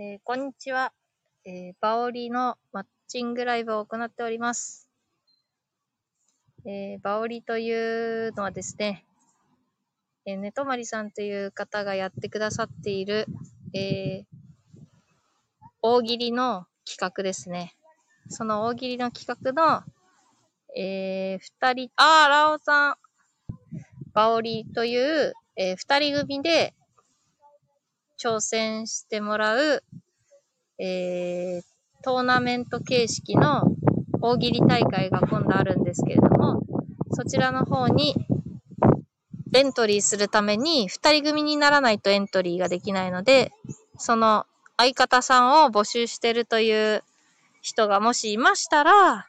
えーこんにちは。えーバオリのマッチングライブを行っております。えーバオリというのはですね、えー、ねとまりさんという方がやってくださっている、えー大喜利の企画ですね。その大喜利の企画の、えー二人、あー、ラオさん、バオリという、えー二人組で挑戦してもらう、えートーナメント形式の大喜利大会が今度あるんですけれども、そちらの方にエントリーするために二人組にならないとエントリーができないので、その相方さんを募集してるという人がもしいましたら、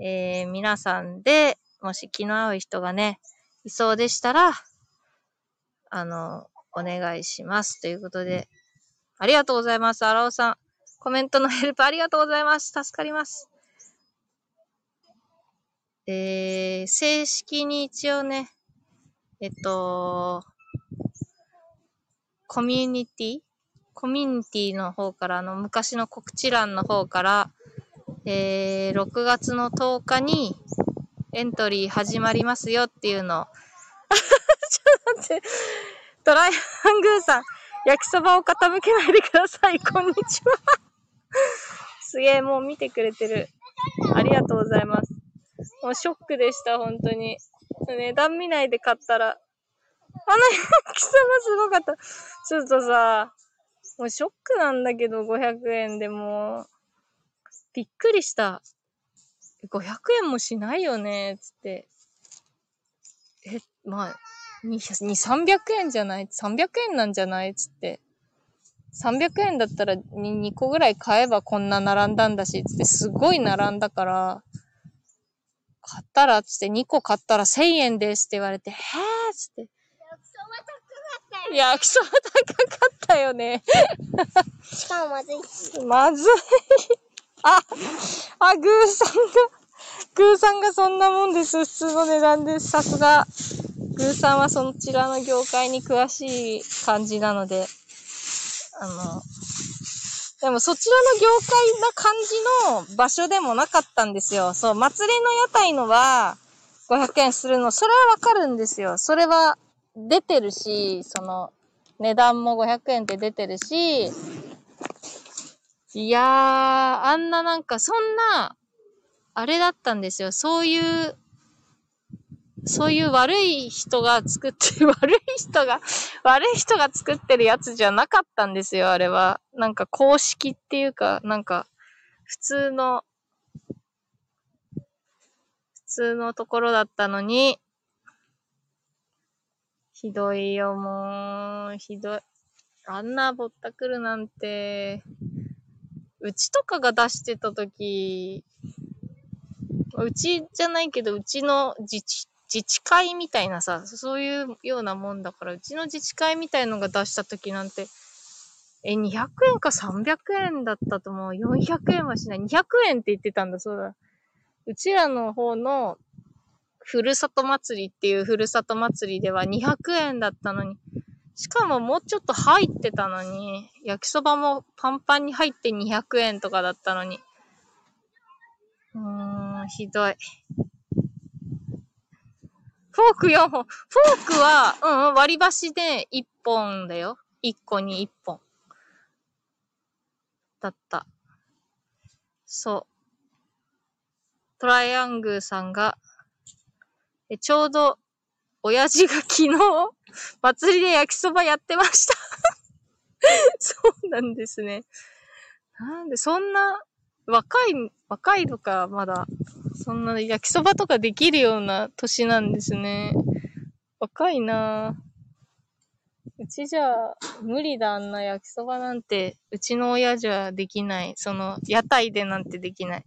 えー皆さんで、もし気の合う人がね、いそうでしたら、あの、お願いします。ということで、ありがとうございます。荒尾さん。コメントのヘルプありがとうございます。助かります。えー、正式に一応ね、えっと、コミュニティ？コミュニティの方から、あの、昔の告知欄の方から、えー、6月の10日にエントリー始まりますよっていうのを、ちょっと待って、トライアングーさん、焼きそばを傾けないでください。こんにちは。すげえ、もう見てくれてる。ありがとうございます。もうショックでした、本当に。値段見ないで買ったら。あの焼きそばすごかった。ちょっとさ、もうショックなんだけど、500円でもう。びっくりした。500円もしないよね、つって。え、まあ、2、300円じゃない ?300 円なんじゃない？つって。300円だったら 2, 2個ぐらい買えばこんな並んだんだし、つってすごい並んだから、買ったら、つって2個買ったら1000円ですって言われて、へーつって。焼きそば高かったよね。しかもまずいし。まずい。あ、あ、グーさんが、グーさんがそんなもんです。普通の値段です。さすが。グーさんはそちらの業界に詳しい感じなので、あの、でもそちらの業界な感じの場所でもなかったんですよ。そう、祭りの屋台のは500円するの、それはわかるんですよ。それは出てるし、その、値段も500円って出てるし、いやー、あんななんか、そんな、あれだったんですよ。そういう、そういう悪い人が作って、悪い人が、悪い人が作ってるやつじゃなかったんですよ、あれは。なんか公式っていうか、なんか、普通の、普通のところだったのに、ひどいよ、もう、ひどい。あんなぼったくるなんて、うちとかが出してたとき、うちじゃないけど、うちの自治、自治会みたいなさ、そういうようなもんだから、うちの自治会みたいのが出したときなんて、え、200円か300円だったと思う。400円はしない。200円って言ってたんだ、そうだ。うちらの方の、ふるさと祭りっていうふるさと祭りでは200円だったのに、しかももうちょっと入ってたのに、焼きそばもパンパンに入って200円とかだったのに。うーん、ひどい。フォーク4本。フォークは、うん、割り箸で1本だよ。1個に1本。だった。そう。トライアングルさんが、えちょうど、親父が昨日、祭りで焼きそばやってました。そうなんですね。なんで、そんな、若い、若いのか、まだ。そんな焼きそばとかできるような年なんですね。若いな。うちじゃ、無理だ、あんな焼きそばなんて、うちの親じゃできない。その、屋台でなんてできない。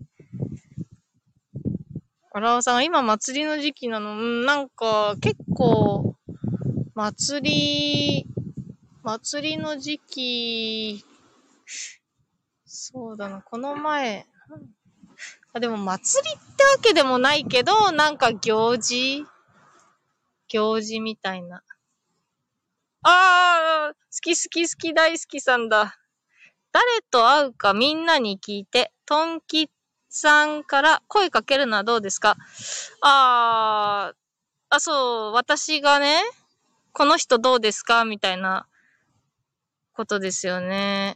荒尾さん、今祭りの時期なの？うん、なんか、結構、祭り、祭りの時期、そうだな、この前、あ、でも祭りってわけでもないけど、なんか行事？行事みたいな。ああ、好き好き好き大好きさんだ。誰と会うかみんなに聞いて、トンキさんから声かけるのはどうですか？あー、あ、そう、私がね、この人どうですか？みたいなことですよね。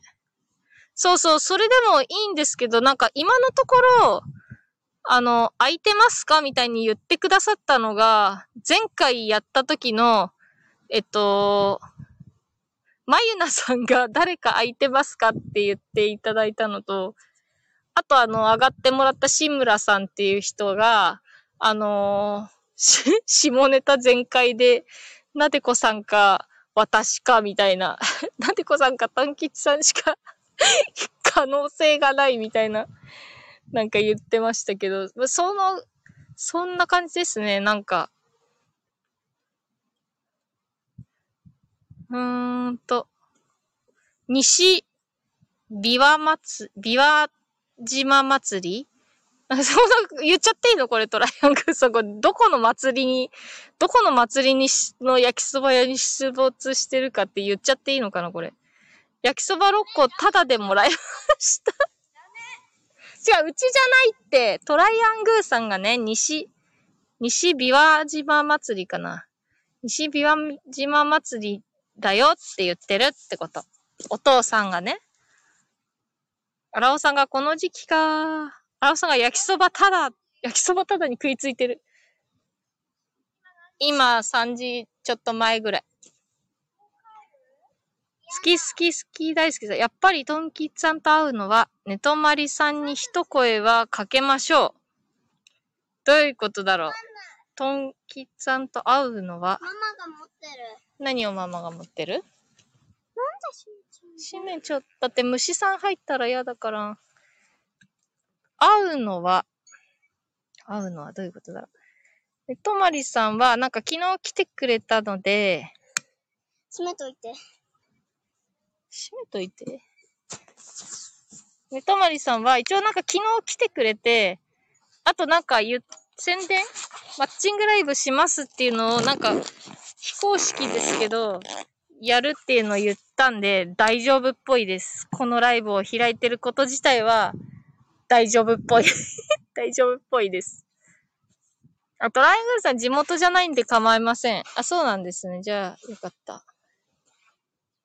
そうそう、それでもいいんですけど、なんか今のところ、あの、空いてますかみたいに言ってくださったのが、前回やった時の、えっと、まゆなさんが 誰か空いてますかって言っていただいたのと、あとあの、上がってもらった志村さんっていう人が、あのー、下ネタ全開で、なでこさんか、私か、みたいな。なでこさんか、たんきちさんしか 可能性がないみたいな、なんか言ってましたけど、その、そんな感じですね、なんか。うーんと、西、琵琶祭、琵琶島祭り？あ、そうな、言っちゃっていいの？これトライアングルそこ、どこの祭りに、どこの祭りにしの焼きそば屋に出没してるかって言っちゃっていいのかなこれ。焼きそば6個タダでもらいました違う、うちじゃないって、トライアングーさんがね、西、西琵琶島祭りかな。西琵琶島祭りだよって言ってるってこと。お父さんがね。荒尾さんがこの時期か。荒尾さんが焼きそばただ、焼きそばただに食いついてる。今3時ちょっと前ぐらい。好き好き好き大好きさ。やっぱりトンキッさんと会うのは、ネトマリさんに一声はかけましょう。どういうことだろう？トンキッさんと会うのは、ママが持ってる。何をママが持ってる？なんで閉めちゃった。って虫さん入ったら嫌だから。会うのは、会うのはどういうことだろう？で、とまりさんは、なんか昨日来てくれたので、閉めといて。閉めといて。ね、とまりさんは、一応なんか昨日来てくれて、あとなんか言、宣伝マッチングライブしますっていうのを、なんか、非公式ですけど、やるっていうのを言ったんで、大丈夫っぽいです。このライブを開いてること自体は、大丈夫っぽい 大丈夫っぽいです。あ、トライアングルさん地元じゃないんで構いません。あ、そうなんですね。じゃあ、よかった。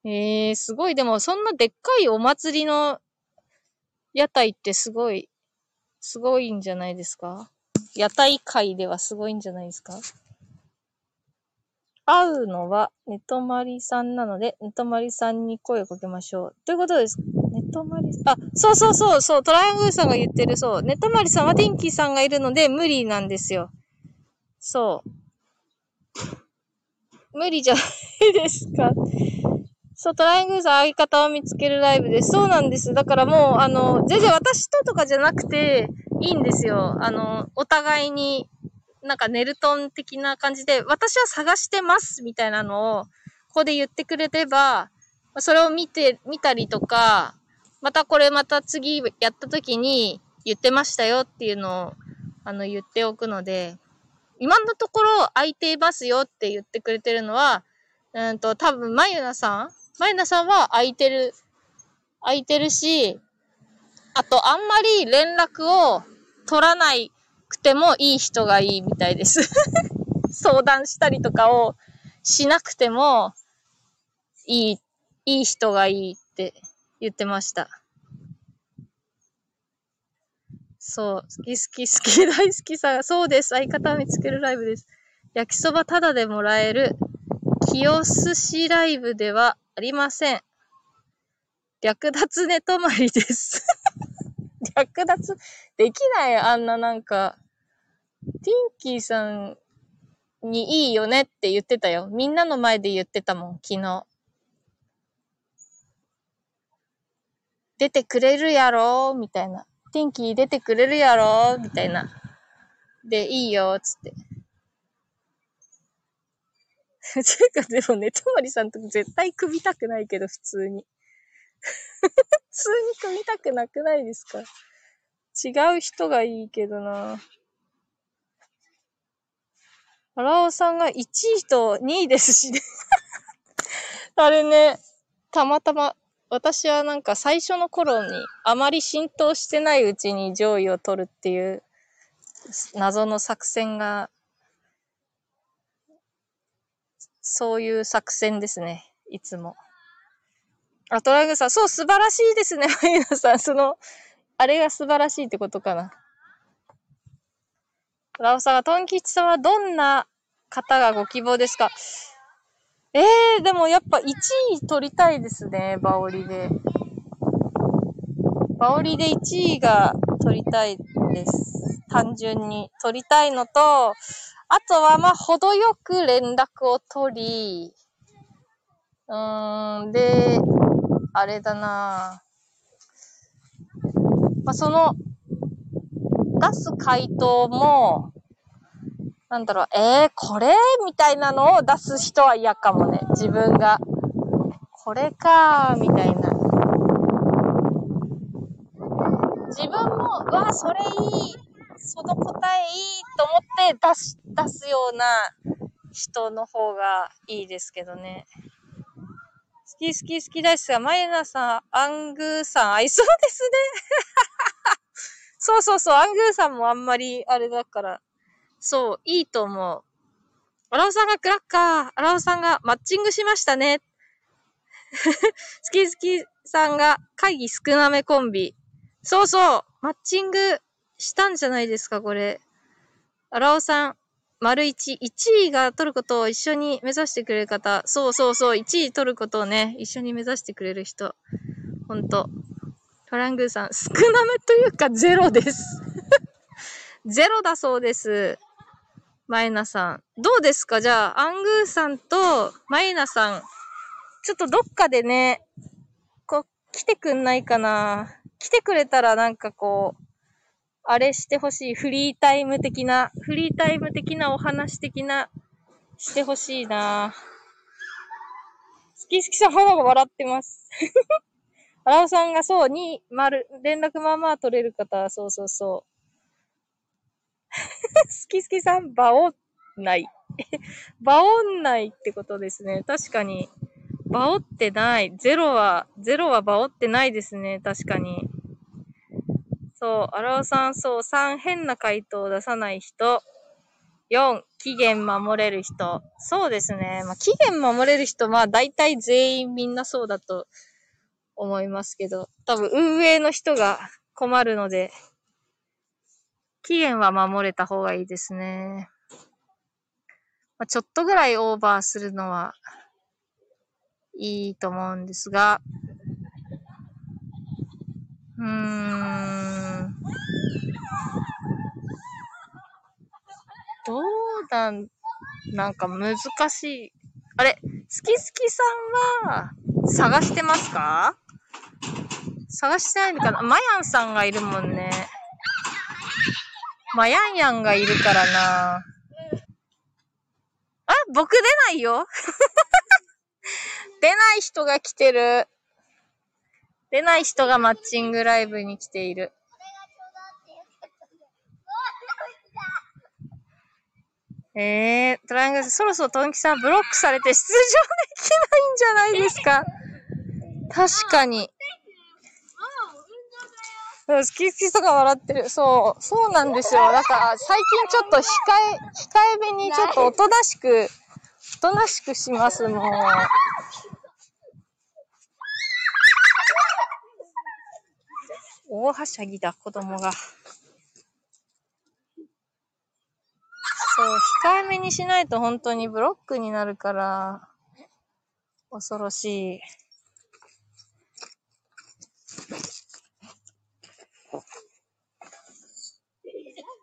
えー、すごい。でも、そんなでっかいお祭りの屋台ってすごい、すごいんじゃないですか？屋台界ではすごいんじゃないですか？会うのは、ネトマリさんなので、ネトマリさんに声をかけましょう。ということです。ネトマリ、あ、そうそうそう、そう、トライアングルさんが言ってる、そう、ネトマリさんはティンキーさんがいるので無理なんですよ。そう。無理じゃないですか。そう、トライアングルさん相方を見つけるライブです。そうなんです。だからもう、あの、全然私ととかじゃなくて、いいんですよ。あの、お互いになんかネルトン的な感じで、私は探してますみたいなのを、ここで言ってくれれば、それを見て、見たりとか、またこれまた次やった時に言ってましたよっていうのを、あの、言っておくので、今のところ空いていますよって言ってくれてるのは、うんと、多分、まゆなさんまゆなさんは空いてる、空いてるし、あと、あんまり連絡を取らないくてもいい人がいいみたいです 相談したりとかをしなくてもいい、いい人がいいって言ってました。そう。好き好き好き大好きさ。そうです。相方を見つけるライブです。焼きそばタダでもらえる清寿司ライブではありません。略奪寝泊まりです 略奪できないあんななんか、ティンキーさんにいいよねって言ってたよ。みんなの前で言ってたもん、昨日。出てくれるやろ？みたいな。ティンキー出てくれるやろ？みたいな。で、いいよ、つって。ていうか、でもね、ともりさんと絶対組みたくないけど、普通に。普通に組みたくなくないですか？違う人がいいけどな。荒尾さんが1位と2位ですしね あれね、たまたま、私はなんか最初の頃にあまり浸透してないうちに上位を取るっていう謎の作戦が、そういう作戦ですね。いつも。あ、トラグさん、そう、素晴らしいですね、マイナさん。その、あれが素晴らしいってことかな。ラオさんが、トン吉さんはどんな方がご希望ですか？ええー、でもやっぱ1位取りたいですね、バオリで。バオリで1位が取りたいです。単純に取りたいのと、あとはまあ、程よく連絡を取り、うーん、で、あれだなまあ、その、出す回答も、なんだろう、えー、これみたいなのを出す人は嫌かもね。自分が。これか、みたいな。自分も、うわ、それいい。その答えいいと思って出し、出すような人の方がいいですけどね。好き好き好き大好きが、マイナさん、アングーさん合いそうですね。そうそうそう、アングーさんもあんまりあれだから。そう、いいと思う。アラオさんがクラッカー、アラオさんがマッチングしましたね。好き好きさんが会議少なめコンビ。そうそう、マッチングしたんじゃないですか、これ。アラオさん、丸一、1位が取ることを一緒に目指してくれる方。そうそうそう、1位取ることをね、一緒に目指してくれる人。ほんと。トラングーさん、少なめというかゼロです。ゼロだそうです。マイナさん。どうですか？じゃあ、アングーさんとマイナさん。ちょっとどっかでね、こう、来てくんないかな来てくれたらなんかこう、あれしてほしい。フリータイム的な、フリータイム的なお話的な、してほしいな好き好きさん肌が笑ってます。アラオさんがそう、に、丸、連絡まあまあ取れる方、そうそうそう。好き好きさん、バオない。バオないってことですね。確かに。バオってない。ゼロは、ゼロはバオってないですね。確かに。そう、アラオさん、そう、3、変な回答を出さない人。4、期限守れる人。そうですね。まあ、期限守れる人、まあ、大体全員みんなそうだと思いますけど、多分運営の人が困るので、期限は守れた方がいいですね。まあ、ちょっとぐらいオーバーするのはいいと思うんですが、うーん。どうなん、なんか難しい。あれ、すきすきさんは探してますか？探してないのかな？マヤンさんがいるもんね。まやんやんがいるからな。あ、僕出ないよ 出ない人が来てる。出ない人がマッチングライブに来ている。えー、トライアングル、そろそろトンキさんブロックされて出場できないんじゃないですか？確かに。そう、好き好きとか笑ってる。そう、そうなん。ですよ。だから、最近ちょっと控え、控えめにちょっとおとなしく、おとなしくします、もう。大はしゃぎだ、子供が。そう、控えめにしないと本当にブロックになるから、恐ろしい。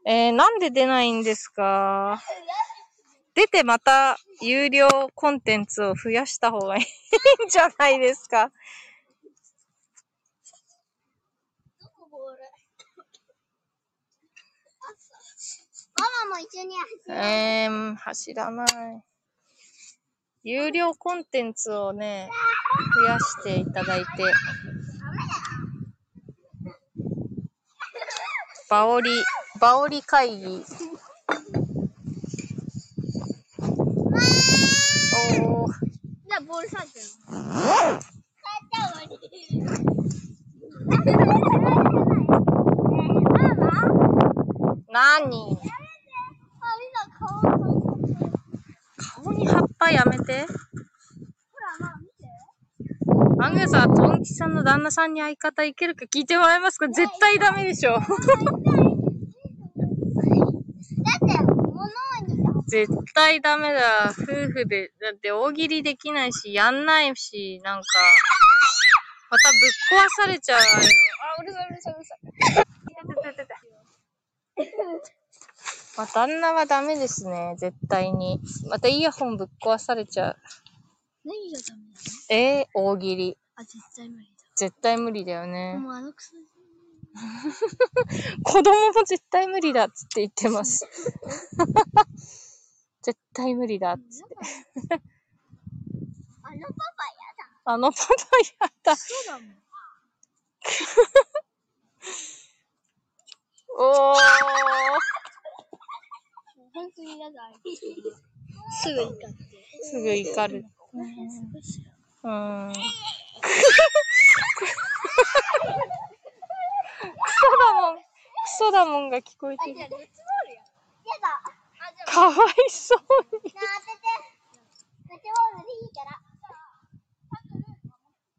えー、なんで出ないんですか？出てまた有料コンテンツを増やした方がいいんじゃないですか？ママも一緒に走る。えー、走らない。有料コンテンツをね、増やしていただいて。バオリ、バオリ会議。おー。じゃあボールさってる。なに葉っぱやめて。ほら、まあ見て。アングさん、トンキさんの旦那さんに相方いけるか聞いてもらえますか？絶対ダメでしょ。だって、物にだ。絶対ダメだ。夫婦で。だって大喜利できないし、やんないし、なんか、またぶっ壊されちゃう。あ、うるさいうるさいうるさい。まあ、旦那はダメですね。絶対に。またイヤホンぶっ壊されちゃう。何がダメなの？えー、大喜利。あ、絶対無理絶対無理だよだ。ね。もうあのクソ。子供も絶対無理だっつって言ってます。絶対無理だっつって。あのパパやだ。あのパパやだ。そうだもん。おー。本当にやだ。すぐ怒って。すぐ怒る。うーん。クソだもん。クソだもんが聞こえてる。や。かわいそうに。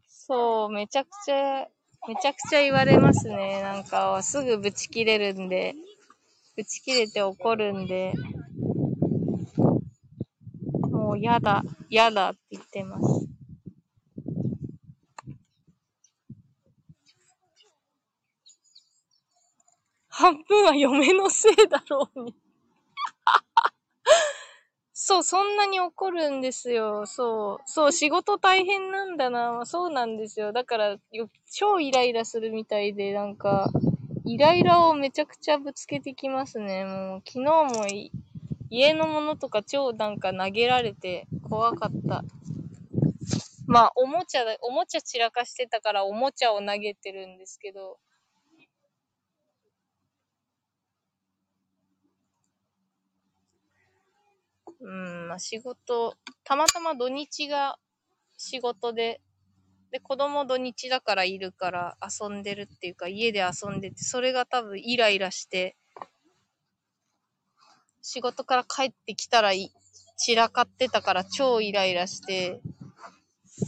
そう、めちゃくちゃ、めちゃくちゃ言われますね。なんか、すぐブチ切れるんで、ブチ切れて怒るんで、もうやだ、やだって言ってます。半分は嫁のせいだろうに。そう、そんなに怒るんですよ。そう。そう、仕事大変なんだな。そうなんですよ。だから、超イライラするみたいで、なんか、イライラをめちゃくちゃぶつけてきますね。もう、昨日も家のものとか超なんか投げられて怖かった。まあ、おもちゃだ、おもちゃ散らかしてたからおもちゃを投げてるんですけど、うん、まあ仕事、たまたま土日が仕事で、で、子供土日だからいるから遊んでるっていうか、家で遊んでて、それが多分イライラして、仕事から帰ってきたら散らかってたから超イライラして、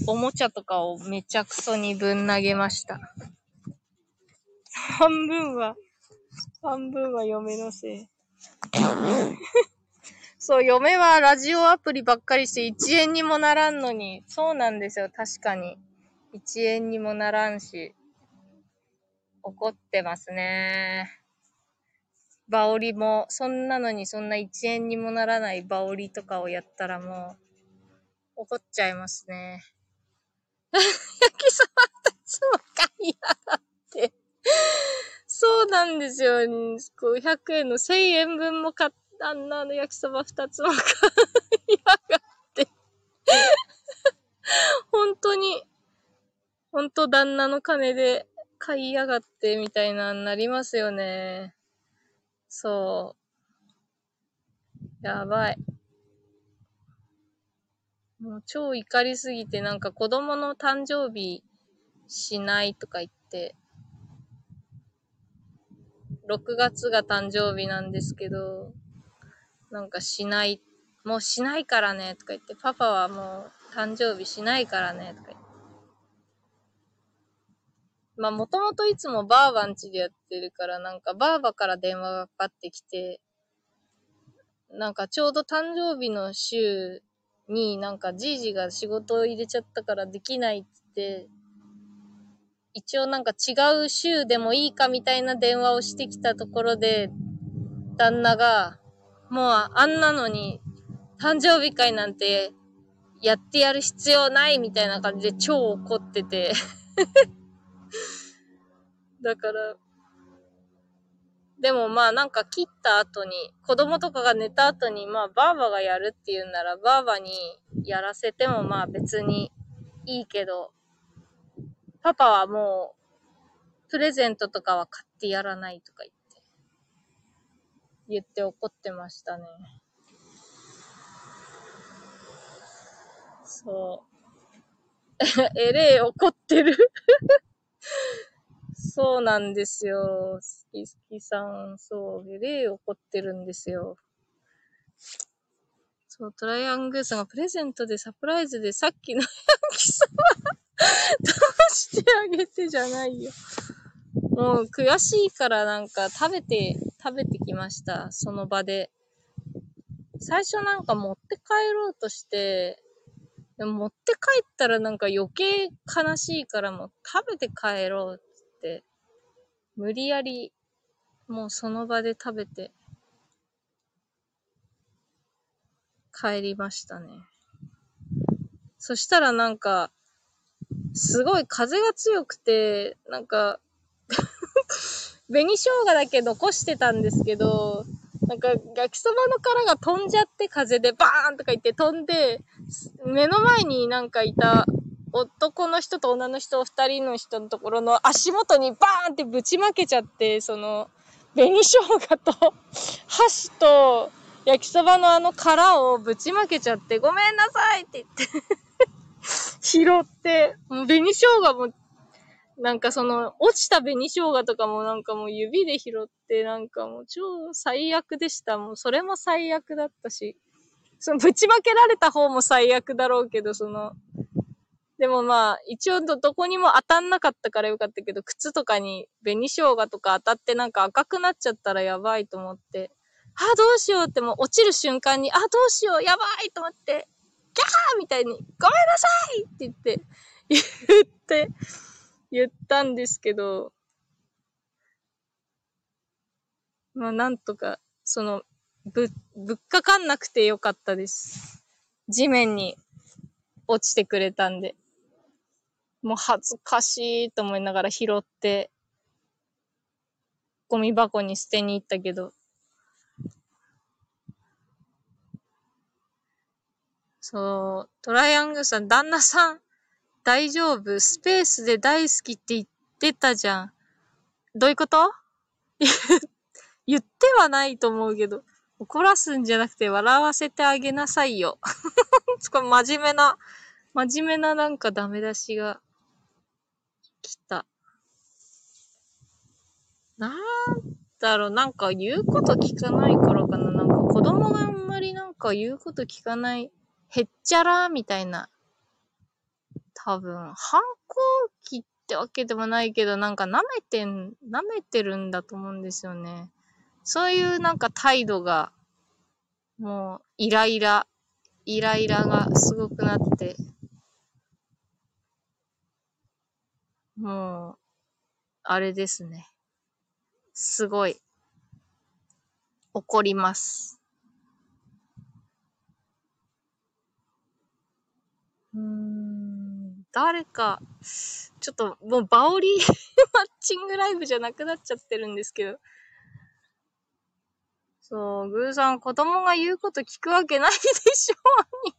おもちゃとかをめちゃくそにぶん投げました。半分は、半分は嫁のせい。そう、嫁はラジオアプリばっかりして1円にもならんのに、そうなんですよ、確かに。1円にもならんし、怒ってますね。バオリも、そんなのにそんな1円にもならないバオリとかをやったらもう、怒っちゃいますね。焼きそば二つも買いやがって。そうなんですよ。500円の1000円分も買ったんな、あの焼きそば二つも買いやがって。本当に、本当旦那の金で買いやがってみたいなに、なりますよね。そう。やばい。もう超怒りすぎて、なんか子供の誕生日しないとか言って、6月が誕生日なんですけど、なんかしない、もうしないからねとか言って、パパはもう誕生日しないからねとか言って。まあもともといつもバーバン家でやってるから、なんかバーバから電話がかかってきて、なんかちょうど誕生日の週になんかじいじが仕事を入れちゃったからできないって、一応なんか違う週でもいいかみたいな電話をしてきたところで、旦那が、もうあんなのに誕生日会なんてやってやる必要ないみたいな感じで超怒ってて。だから、でもまあなんか切った後に、子供とかが寝た後に、まあバーバがやるっていうんなら、バーバにやらせてもまあ別にいいけど、パパはもう、プレゼントとかは買ってやらないとか言って、言って怒ってましたね。そう。えれえ怒ってる。そうなんですよ。好き好きさん、そう、例起こってるんですよ。そう、トライアングーさんがプレゼントでサプライズでさっきのヤンキ様出 してあげてじゃないよ。もう悔しいからなんか食べて、食べてきました。その場で。最初なんか持って帰ろうとして、でも持って帰ったらなんか余計悲しいからもう食べて帰ろうって、無理やりもうその場で食べて帰りましたね。そしたらなんか、すごい風が強くて、なんか、紅生姜だけ残してたんですけど、なんか焼きそばの殻が飛んじゃって風でバーンとか言って飛んで、目の前になんかいた男の人と女の人二人の人のところの足元にバーンってぶちまけちゃって、その、紅生姜と 箸と焼きそばのあの殻をぶちまけちゃって、ごめんなさいって言って 拾って、もう紅生姜も、なんかその、落ちた紅生姜とかもなんかもう指で拾って、なんかもう超最悪でした。もうそれも最悪だったし、そのぶちまけられた方も最悪だろうけど、その、でもまあ、一応ど、どこにも当たんなかったからよかったけど、靴とかに紅生姜とか当たってなんか赤くなっちゃったらやばいと思って、あ、どうしようってもう落ちる瞬間に、あ、どうしよう、やばいと思って、キャーみたいに、ごめんなさいって言って、言って、言ったんですけど、まあなんとか、その、ぶ、ぶっかかんなくてよかったです。地面に落ちてくれたんで。もう恥ずかしいと思いながら拾って、ゴミ箱に捨てに行ったけど。そう、トライアングルさん、旦那さん、大丈夫？スペースで大好きって言ってたじゃん。どういうこと？言ってはないと思うけど、怒らすんじゃなくて笑わせてあげなさいよ。これ真面目な、真面目ななんかダメ出しが来た。なんだろう、なんか言うこと聞かないからかな。なんか子供があんまりなんか言うこと聞かない、へっちゃらみたいな。多分、反抗期ってわけでもないけど、なんか舐めてん、舐めてるんだと思うんですよね。そういうなんか態度が、もう、イライラ、イライラがすごくなって、もう、あれですね。すごい、怒ります。うん、誰か、ちょっともうバオリ マッチングライブじゃなくなっちゃってるんですけど。そう、グーさん、子供が言うこと聞くわけないでしょうに。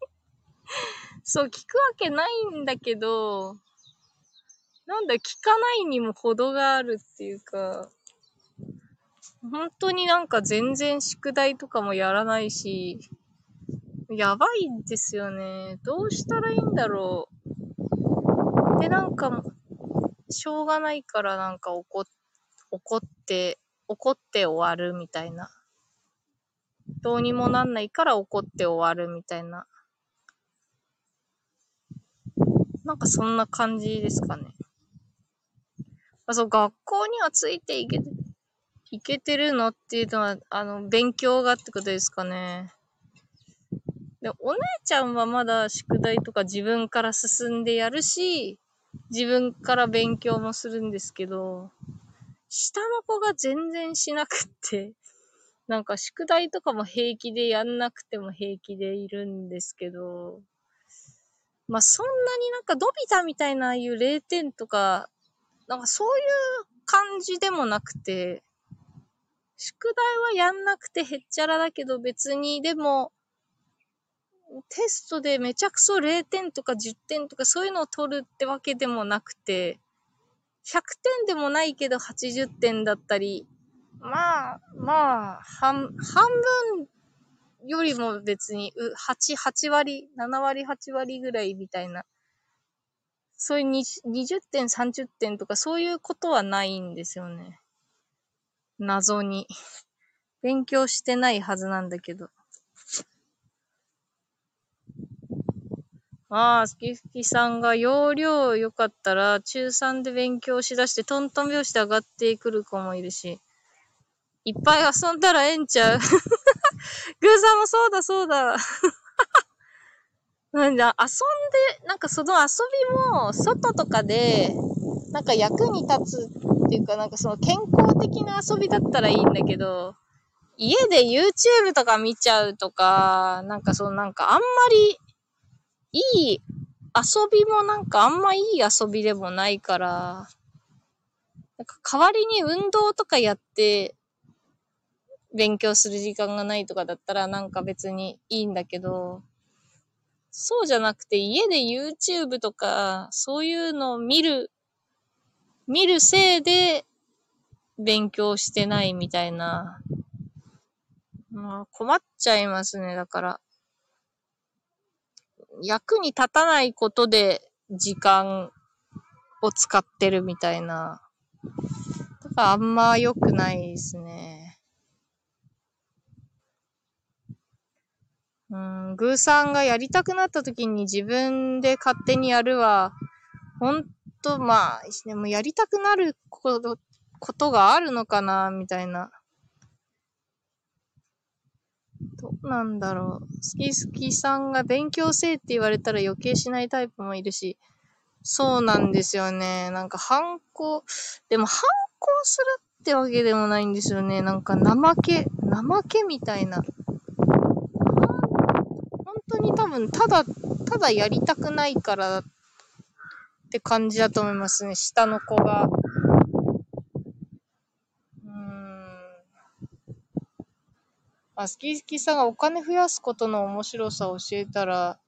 そう、聞くわけないんだけど、なんだ、聞かないにも程があるっていうか、本当になんか全然宿題とかもやらないし、やばいんですよね。どうしたらいいんだろう。で、なんか、しょうがないからなんか怒っ、怒って、怒って終わるみたいな。どうにもなんないから怒って終わるみたいな。なんかそんな感じですかね。あ、そう、学校にはついていけて、いけてるのっていうのは、あの、勉強がってことですかね。で、お姉ちゃんはまだ宿題とか自分から進んでやるし、自分から勉強もするんですけど、下の子が全然しなくって、なんか宿題とかも平気でやんなくても平気でいるんですけど、まあそんなになんかドビタみたいなああいう0点とか、なんかそういう感じでもなくて、宿題はやんなくてへっちゃらだけど別にでも、テストでめちゃくそ0点とか10点とかそういうのを取るってわけでもなくて、100点でもないけど80点だったり、まあ、まあ、半、半分よりも別に、う8、8割、7割、8割ぐらいみたいな。そういう20 20点、30点とかそういうことはないんですよね。謎に。勉強してないはずなんだけど。ああ、すきすきさんが容量良かったら中3で勉強しだしてトントン拍子で上がってくる子もいるし。いっぱい遊んだらええんちゃう グーさんもそうだそうだ。なんだ、遊んで、なんかその遊びも、外とかで、なんか役に立つっていうか、なんかその健康的な遊びだったらいいんだけど、家で YouTube とか見ちゃうとか、なんかそのなんかあんまり、いい遊びもなんかあんまいい遊びでもないから、なんか代わりに運動とかやって、勉強する時間がないとかだったらなんか別にいいんだけど、そうじゃなくて家で YouTube とかそういうのを見る、見るせいで勉強してないみたいな。まあ困っちゃいますね、だから。役に立たないことで時間を使ってるみたいな。だからあんま良くないですね。うん、グーさんがやりたくなった時に自分で勝手にやるは、ほんと、まあ、でもやりたくなること、ことがあるのかな、みたいな。どうなんだろう。好き好きさんが勉強せえって言われたら余計しないタイプもいるし、そうなんですよね。なんか反抗、でも反抗するってわけでもないんですよね。なんか怠け、怠けみたいな。本当に多分、ただ、ただやりたくないからって感じだと思いますね。下の子が。うーん。あ、スキースキーさんがお金増やすことの面白さを教えたら、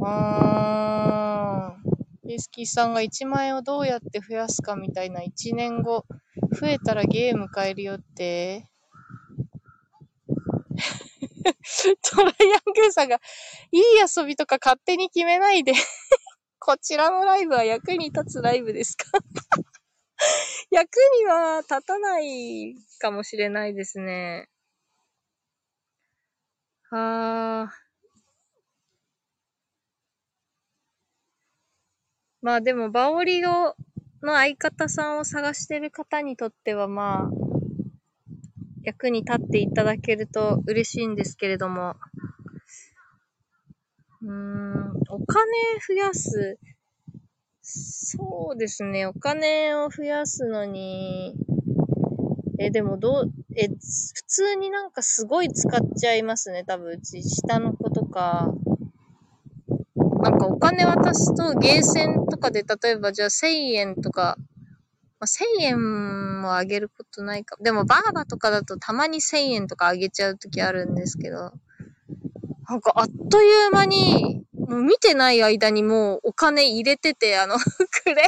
あー。スキースキーさんが1万円をどうやって増やすかみたいな1年後、増えたらゲーム買えるよって。トライアングルさんが、いい遊びとか勝手に決めないで。こちらのライブは役に立つライブですか？役には立たないかもしれないですね。はあ。まあでも、バオリオの相方さんを探してる方にとってはまあ、役に立っていただけると嬉しいんですけれども、うーん、お金増やす。そうですね、お金を増やすのに、え、でもどう、え、普通になんかすごい使っちゃいますね、多分うち、下の子とか。なんかお金渡すとゲーセンとかで例えばじゃあ1000円とか、まあ、1000円もあげることないか。でもバーバとかだとたまに1000円とかあげちゃうときあるんですけど、なんかあっという間に、もう見てない間にもうお金入れてて、あの、クレーン、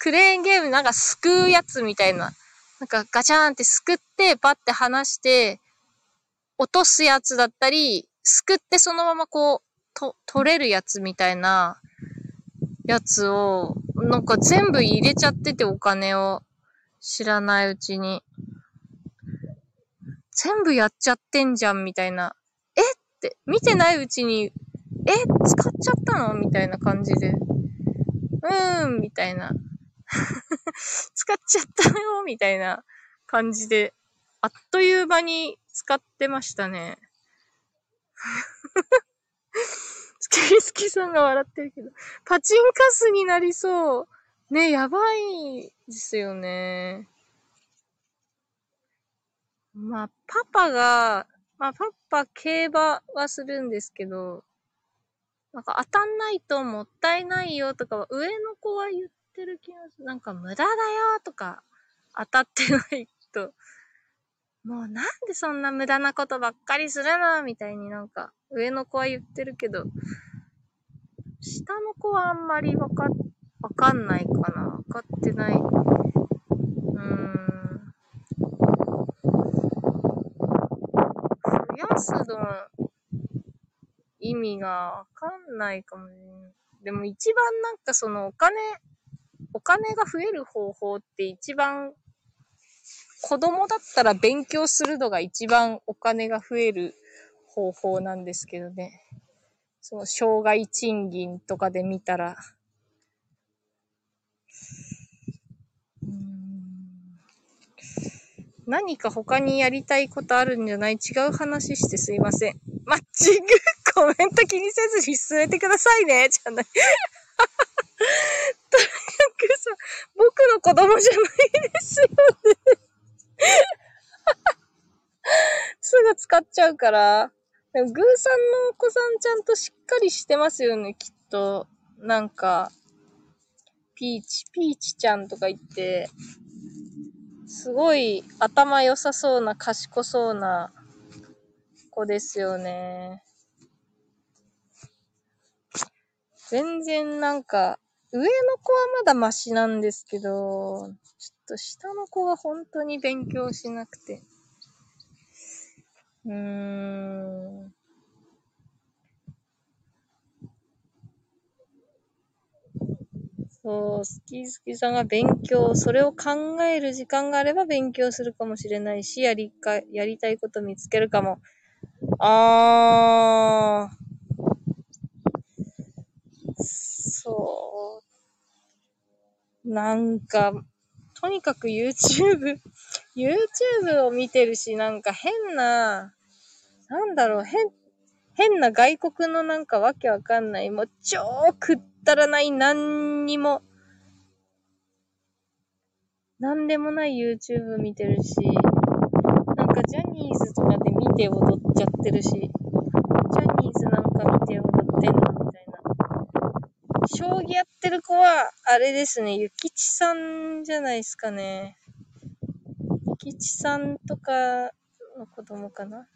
クレーンゲームなんかすくうやつみたいな。なんかガチャーンってすくって、パッて離して、落とすやつだったり、すくってそのままこう、と、取れるやつみたいなやつを、なんか全部入れちゃっててお金を知らないうちに。全部やっちゃってんじゃんみたいな。えって、見てないうちに、え使っちゃったのみたいな感じで。うーん、みたいな。使っちゃったよ、みたいな感じで、あっという間に使ってましたね。スキスキさんが笑ってるけど、パチンカスになりそう。ね、やばいですよね。まあ、パパが、まあ、パパ競馬はするんですけど、なんか当たんないともったいないよとかは上の子は言ってる気がする。なんか無駄だよとか当たってないと、もうなんでそんな無駄なことばっかりするのみたいになんか上の子は言ってるけど、下の子はあんまりわか、わかんないかな。わかってない。うーん。増やすの意味がわかんないかもね。でも一番なんかそのお金、お金が増える方法って一番、子供だったら勉強するのが一番お金が増える方法なんですけどね。その、障害賃金とかで見たら。何か他にやりたいことあるんじゃない？違う話してすいません。マッチングコメント気にせずに進めてくださいね。じゃない。とにかくさ、僕の子供じゃないですよね。すぐ使っちゃうから。でも、グーさんのお子さんちゃんとしっかりしてますよね、きっと。なんか、ピーチ、ピーチちゃんとか言って、すごい頭良さそうな、賢そうな子ですよね。全然なんか、上の子はまだマシなんですけど、ちょっと下の子が本当に勉強しなくて。うーん。そう、スキースキーさんが勉強、それを考える時間があれば勉強するかもしれないし、やりか、やりたいこと見つけるかも。あー。そう。なんか、とにかく YouTube、YouTube を見てるし、なんか変な、なんだろう、変、変な外国のなんかわけわかんない、もう超くったらない、なんにも、なんでもない YouTube 見てるし、なんかジャニーズとかで見て踊っちゃってるし、ジャニーズなんか見て踊ってんのみたいな。将棋やってる子は、あれですね、ゆきちさんじゃないですかね。ゆきちさんとかの子供かな。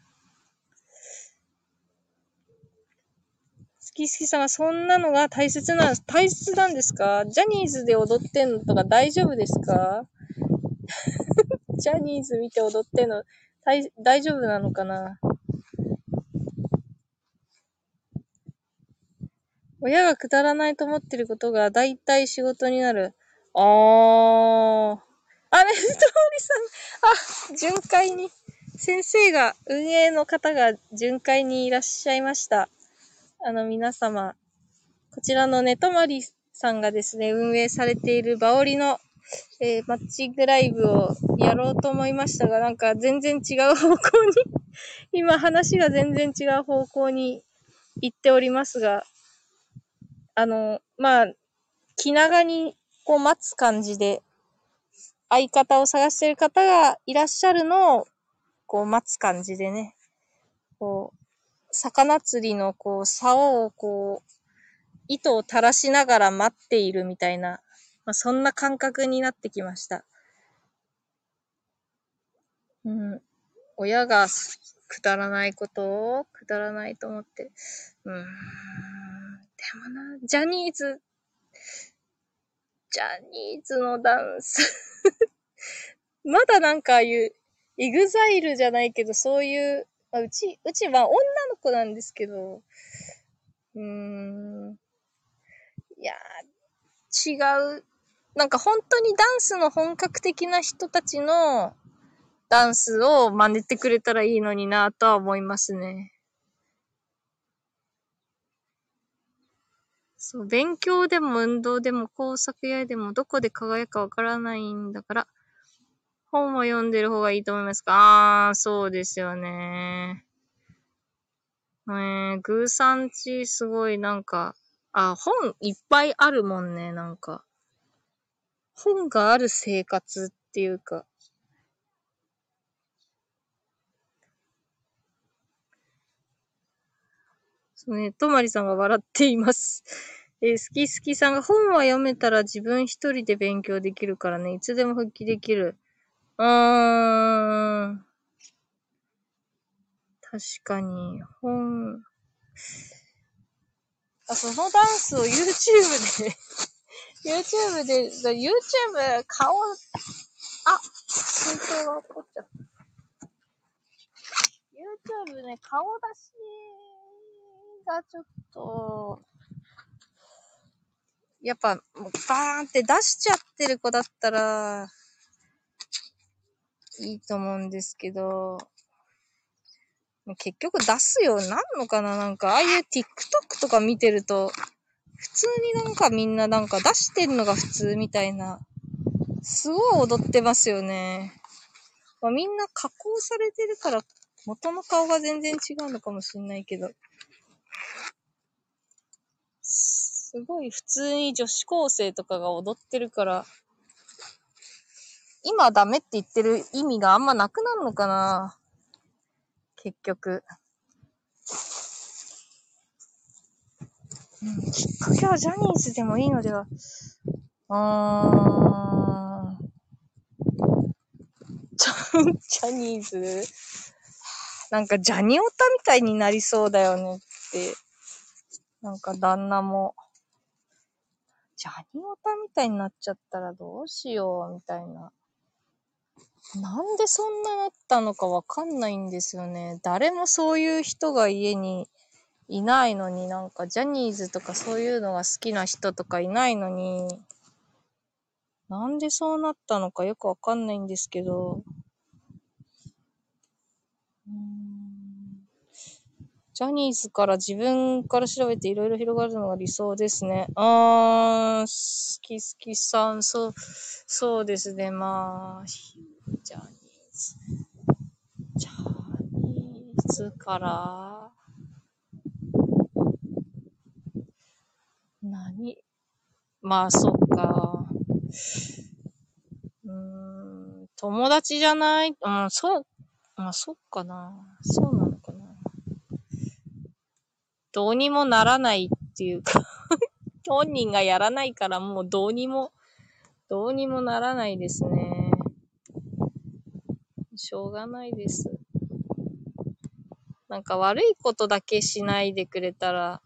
好き好きさんがそんなのが大切な、大切なんですか？ジャニーズで踊ってんのとか大丈夫ですか？ジャニーズ見て踊ってんの、大大丈夫なのかな？親がくだらないと思ってることが大体仕事になる。あー。あれ、ストーリーさん、あ、巡回に、先生が、運営の方が巡回にいらっしゃいました。あの、皆様、こちらのねとまりさんがですね、運営されているバオリの、えーマッチングライブをやろうと思いましたが、なんか全然違う方向に、今話が全然違う方向に行っておりますが、あの、まあ、気長にこう待つ感じで、相方を探してる方がいらっしゃるのを、こう待つ感じでね、こう、魚釣りのこう、竿をこう、糸を垂らしながら待っているみたいな、まあ、そんな感覚になってきました。うん。親がくだらないことをくだらないと思って。うん。でもな、ジャニーズ、ジャニーズのダンス。まだなんかああいう、EXILE じゃないけど、そういう、あ、うち、うちは女の子なんですけど、うーん。いや、違う。なんか本当にダンスの本格的な人たちのダンスを真似てくれたらいいのになとは思いますね。そう、勉強でも運動でも工作やでもどこで輝くかわからないんだから、本を読んでる方がいいと思いますか？あー、そうですよね。えー、グーさんちすごいなんか、あ、本いっぱいあるもんね、なんか。本がある生活っていうか。そうね、とまりさんが笑っています。えー、好き好きさんが本は読めたら自分一人で勉強できるからね、いつでも復帰できる。うーん。確かに、本。あ、そのダンスを YouTube で YouTube で、YouTube 顔、あ、水筒が落っこっちゃった。YouTube ね、顔出しがちょっと、やっぱ、もうバーンって出しちゃってる子だったら、いいと思うんですけど、結局出すようになんのかな？なんか、ああいう TikTok とか見てると、普通になんかみんななんか出してんのが普通みたいな、すごい踊ってますよね。まあ、みんな加工されてるから、元の顔が全然違うのかもしんないけど、すごい普通に女子高生とかが踊ってるから、今ダメって言ってる意味があんまなくなるのかな？結局。うん、きっかけはジャニーズでもいいのでは？あー。ジャニーズ？なんかジャニオタみたいになりそうだよねって。なんか旦那も。ジャニオタみたいになっちゃったらどうしよう、みたいな。なんでそんななったのかわかんないんですよね。誰もそういう人が家にいないのになんかジャニーズとかそういうのが好きな人とかいないのに、なんでそうなったのかよくわかんないんですけど、うんジャニーズから自分から調べていろいろ広がるのが理想ですね。あー、好き好きさん、そう、そうですね。まあ、ジャニーズ、ジャニーズから、何？まあ、そっか。うん、友達じゃない？うん、そう、まあ、そっかな。そうなの。どうにもならないっていうか 本人がやらないからもうどうにも、どうにもならないですね。しょうがないです。なんか悪いことだけしないでくれたら、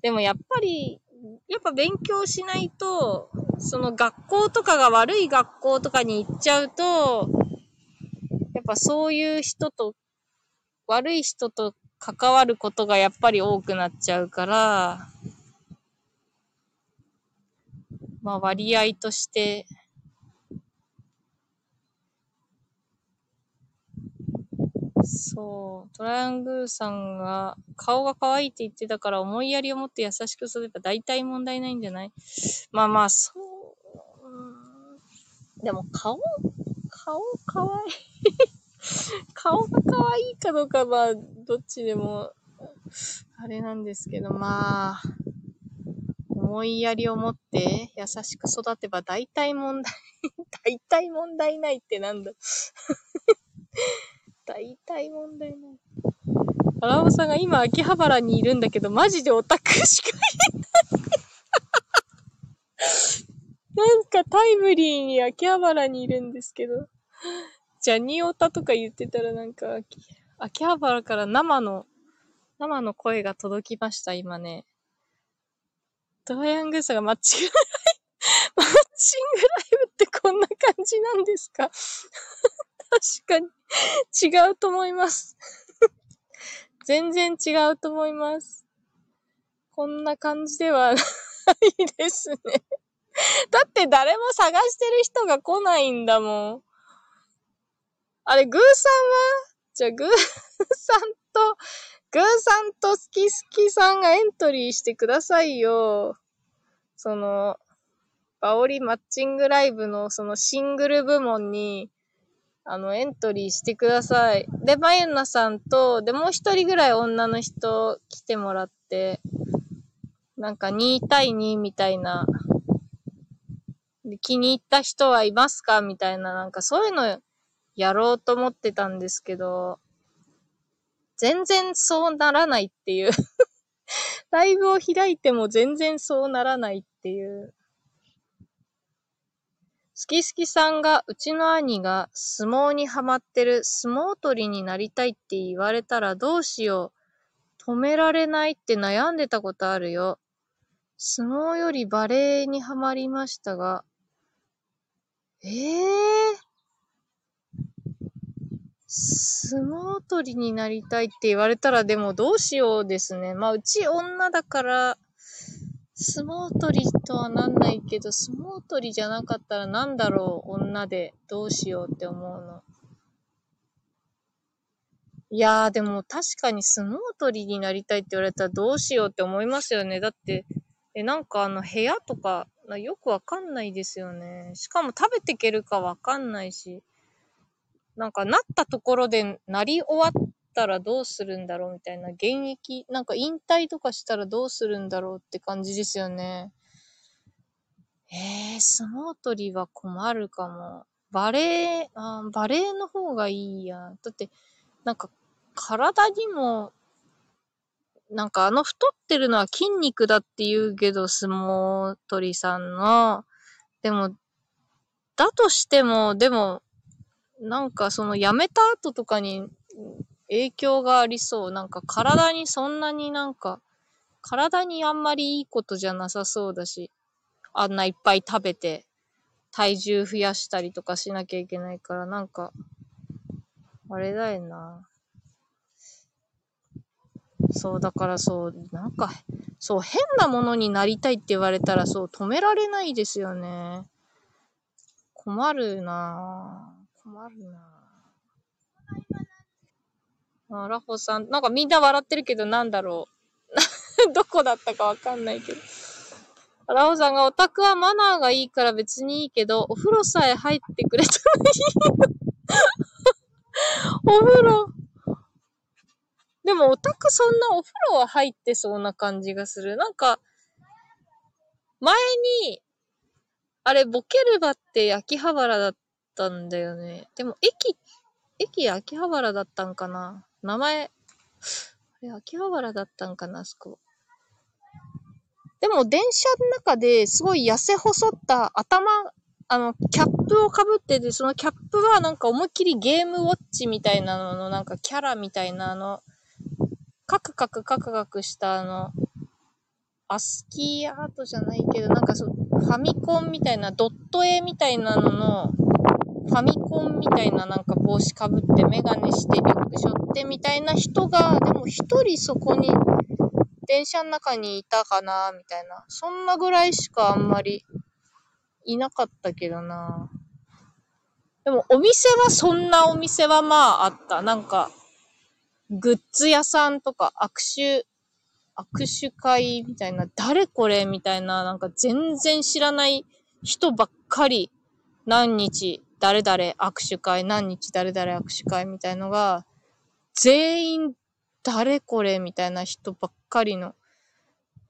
でもやっぱり、やっぱ勉強しないと、その学校とかが悪い学校とかに行っちゃうと、やっぱそういう人と、悪い人と関わることがやっぱり多くなっちゃうから、まあ割合として、そう。トライアングルさんが顔が可愛いって言ってたから思いやりを持って優しく育てば大体問題ないんじゃない？まあまあ、そう。でも顔、顔可愛い 顔が可愛いかどうかは、どっちでも、あれなんですけど、まあ、思いやりを持って優しく育てば大体問題 大体問題ないってなんだ 大体問題ない。荒尾さんが今秋葉原にいるんだけど、マジでオタクしかいないなんかタイムリーに秋葉原にいるんですけど。ジャニオタとか言ってたらなんか、秋葉原から生の、生の声が届きました、今ね。ドライアングースがマッチングライブ、マッチングライブってこんな感じなんですか？確かに、違うと思います全然違うと思います。こんな感じではないですねだって誰も探してる人が来ないんだもん。あれ、グーさんは？じゃあ、グーさんと、グーさんとスキスキさんがエントリーしてくださいよ。その、バオリマッチングライブのそのシングル部門に、あの、エントリーしてください。で、まゆなさんと、で、もう一人ぐらい女の人来てもらって、なんか2対2みたいな、気に入った人はいますか？みたいな、なんかそういうのやろうと思ってたんですけど、全然そうならないっていう ライブを開いても全然そうならないっていう。すきすきさんが、うちの兄が相撲にハマってる相撲取りになりたいって言われたらどうしよう。止められないって悩んでたことあるよ。相撲よりバレエにハマりましたが。ええー、相撲取りになりたいって言われたらでもどうしようですね。まあうち女だから、相撲取りとはなんないけど、相撲取りじゃなかったらなんだろう、女で。どうしようって思うの。いやー、でも確かに相撲取りになりたいって言われたらどうしようって思いますよね。だって、え、なんかあの部屋とか、よくわかんないですよね。しかも食べていけるかわかんないし。なんかなったところでなり終わったらどうするんだろうみたいな。現役、なんか引退とかしたらどうするんだろうって感じですよね。えー、相撲取りは困るかも。バレー、あバレーの方がいいや。だって、なんか体にも、なんかあの太ってるのは筋肉だって言うけど、相撲取りさんの。でも、だとしても、でも、なんかその辞めた後とかに影響がありそう。なんか体にそんなになんか、体にあんまりいいことじゃなさそうだし、あんないっぱい食べて、体重増やしたりとかしなきゃいけないから、なんか、あれだよな。そう、だからそう、なんか、そう、変なものになりたいって言われたら、そう、止められないですよね。困るなぁ。困るなぁ。あ、ラホさん、なんかみんな笑ってるけど、なんだろう。どこだったかわかんないけど。ラホさんが、オタクはマナーがいいから別にいいけど、お風呂さえ入ってくれたらいいお風呂。でもオタクそんなお風呂は入ってそうな感じがする。なんか、前に、あれ、ボケルバって秋葉原だったんだよね。でも、駅、駅秋葉原だったんかな名前、あれ、秋葉原だったんかなあそこ。でも、電車の中ですごい痩せ細った頭、あの、キャップをかぶってて、そのキャップはなんか思いっきりゲームウォッチみたいなのの、なんかキャラみたいなあの、カクカクカクカクしたあの、アスキーアートじゃないけど、なんかそう、ファミコンみたいな、ドット絵みたいなのの、ファミコンみたいななんか帽子かぶってメガネしてリュック背負ってみたいな人が、でも一人そこに、電車の中にいたかな、みたいな。そんなぐらいしかあんまりいなかったけどな。でもお店はそんなお店はまああった。なんか、グッズ屋さんとか握手、握手会みたいな、誰これみたいな、なんか全然知らない人ばっかり、何日誰々握手会、何日誰々握手会みたいのが、全員誰これみたいな人ばっかりの、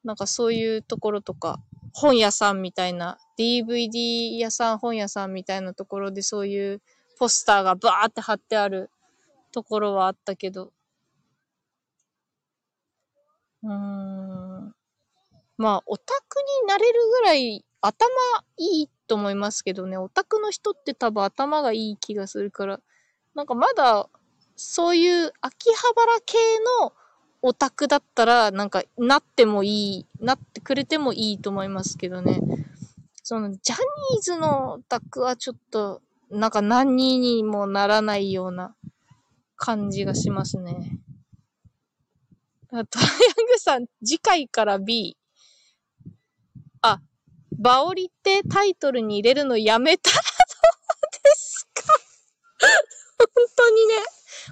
なんかそういうところとか、本屋さんみたいな、DVD 屋さん、本屋さんみたいなところでそういうポスターがバーって貼ってあるところはあったけど、うーん。まあ、オタクになれるぐらい頭いいと思いますけどね、オタクの人って多分頭がいい気がするから、なんかまだ、そういう秋葉原系のオタクだったら、なんか、なってもいい、なってくれてもいいと思いますけどね。その、ジャニーズのオタクはちょっと、なんか何にもならないような感じがしますね。あ、トライアングさん、次回から B。あ、バオリってタイトルに入れるのやめたらどうですか？本当にね。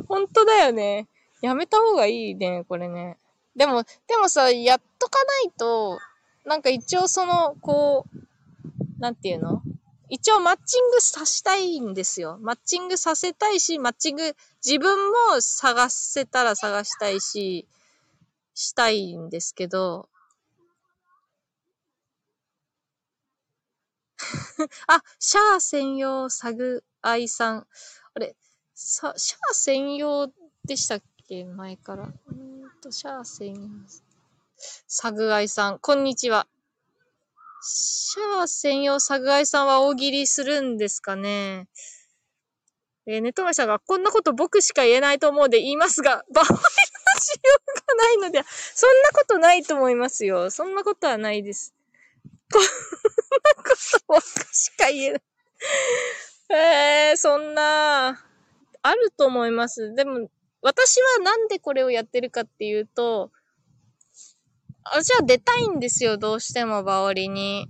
本当だよね。やめた方がいいね、これね。でも、でもさ、やっとかないと、なんか一応その、こう、なんていうの？一応マッチングさせたいんですよ。マッチングさせたいし、マッチング、自分も探せたら探したいし、したいんですけど、あ、シャア専用サグアイさん。あれ、さ、シャア専用でしたっけ？前から。うんと、シャア専用。サグアイさん、こんにちは。シャア専用サグアイさんは大喜利するんですかね？えー、ネトマさんが、こんなこと僕しか言えないと思うで言いますが、バオリのしようがないので、そんなことないと思いますよ。そんなことはないです。こんなことしか言えない。えー、そんな、あると思います。でも、私はなんでこれをやってるかっていうと、あ、じゃあ出たいんですよ、どうしても、バオリに。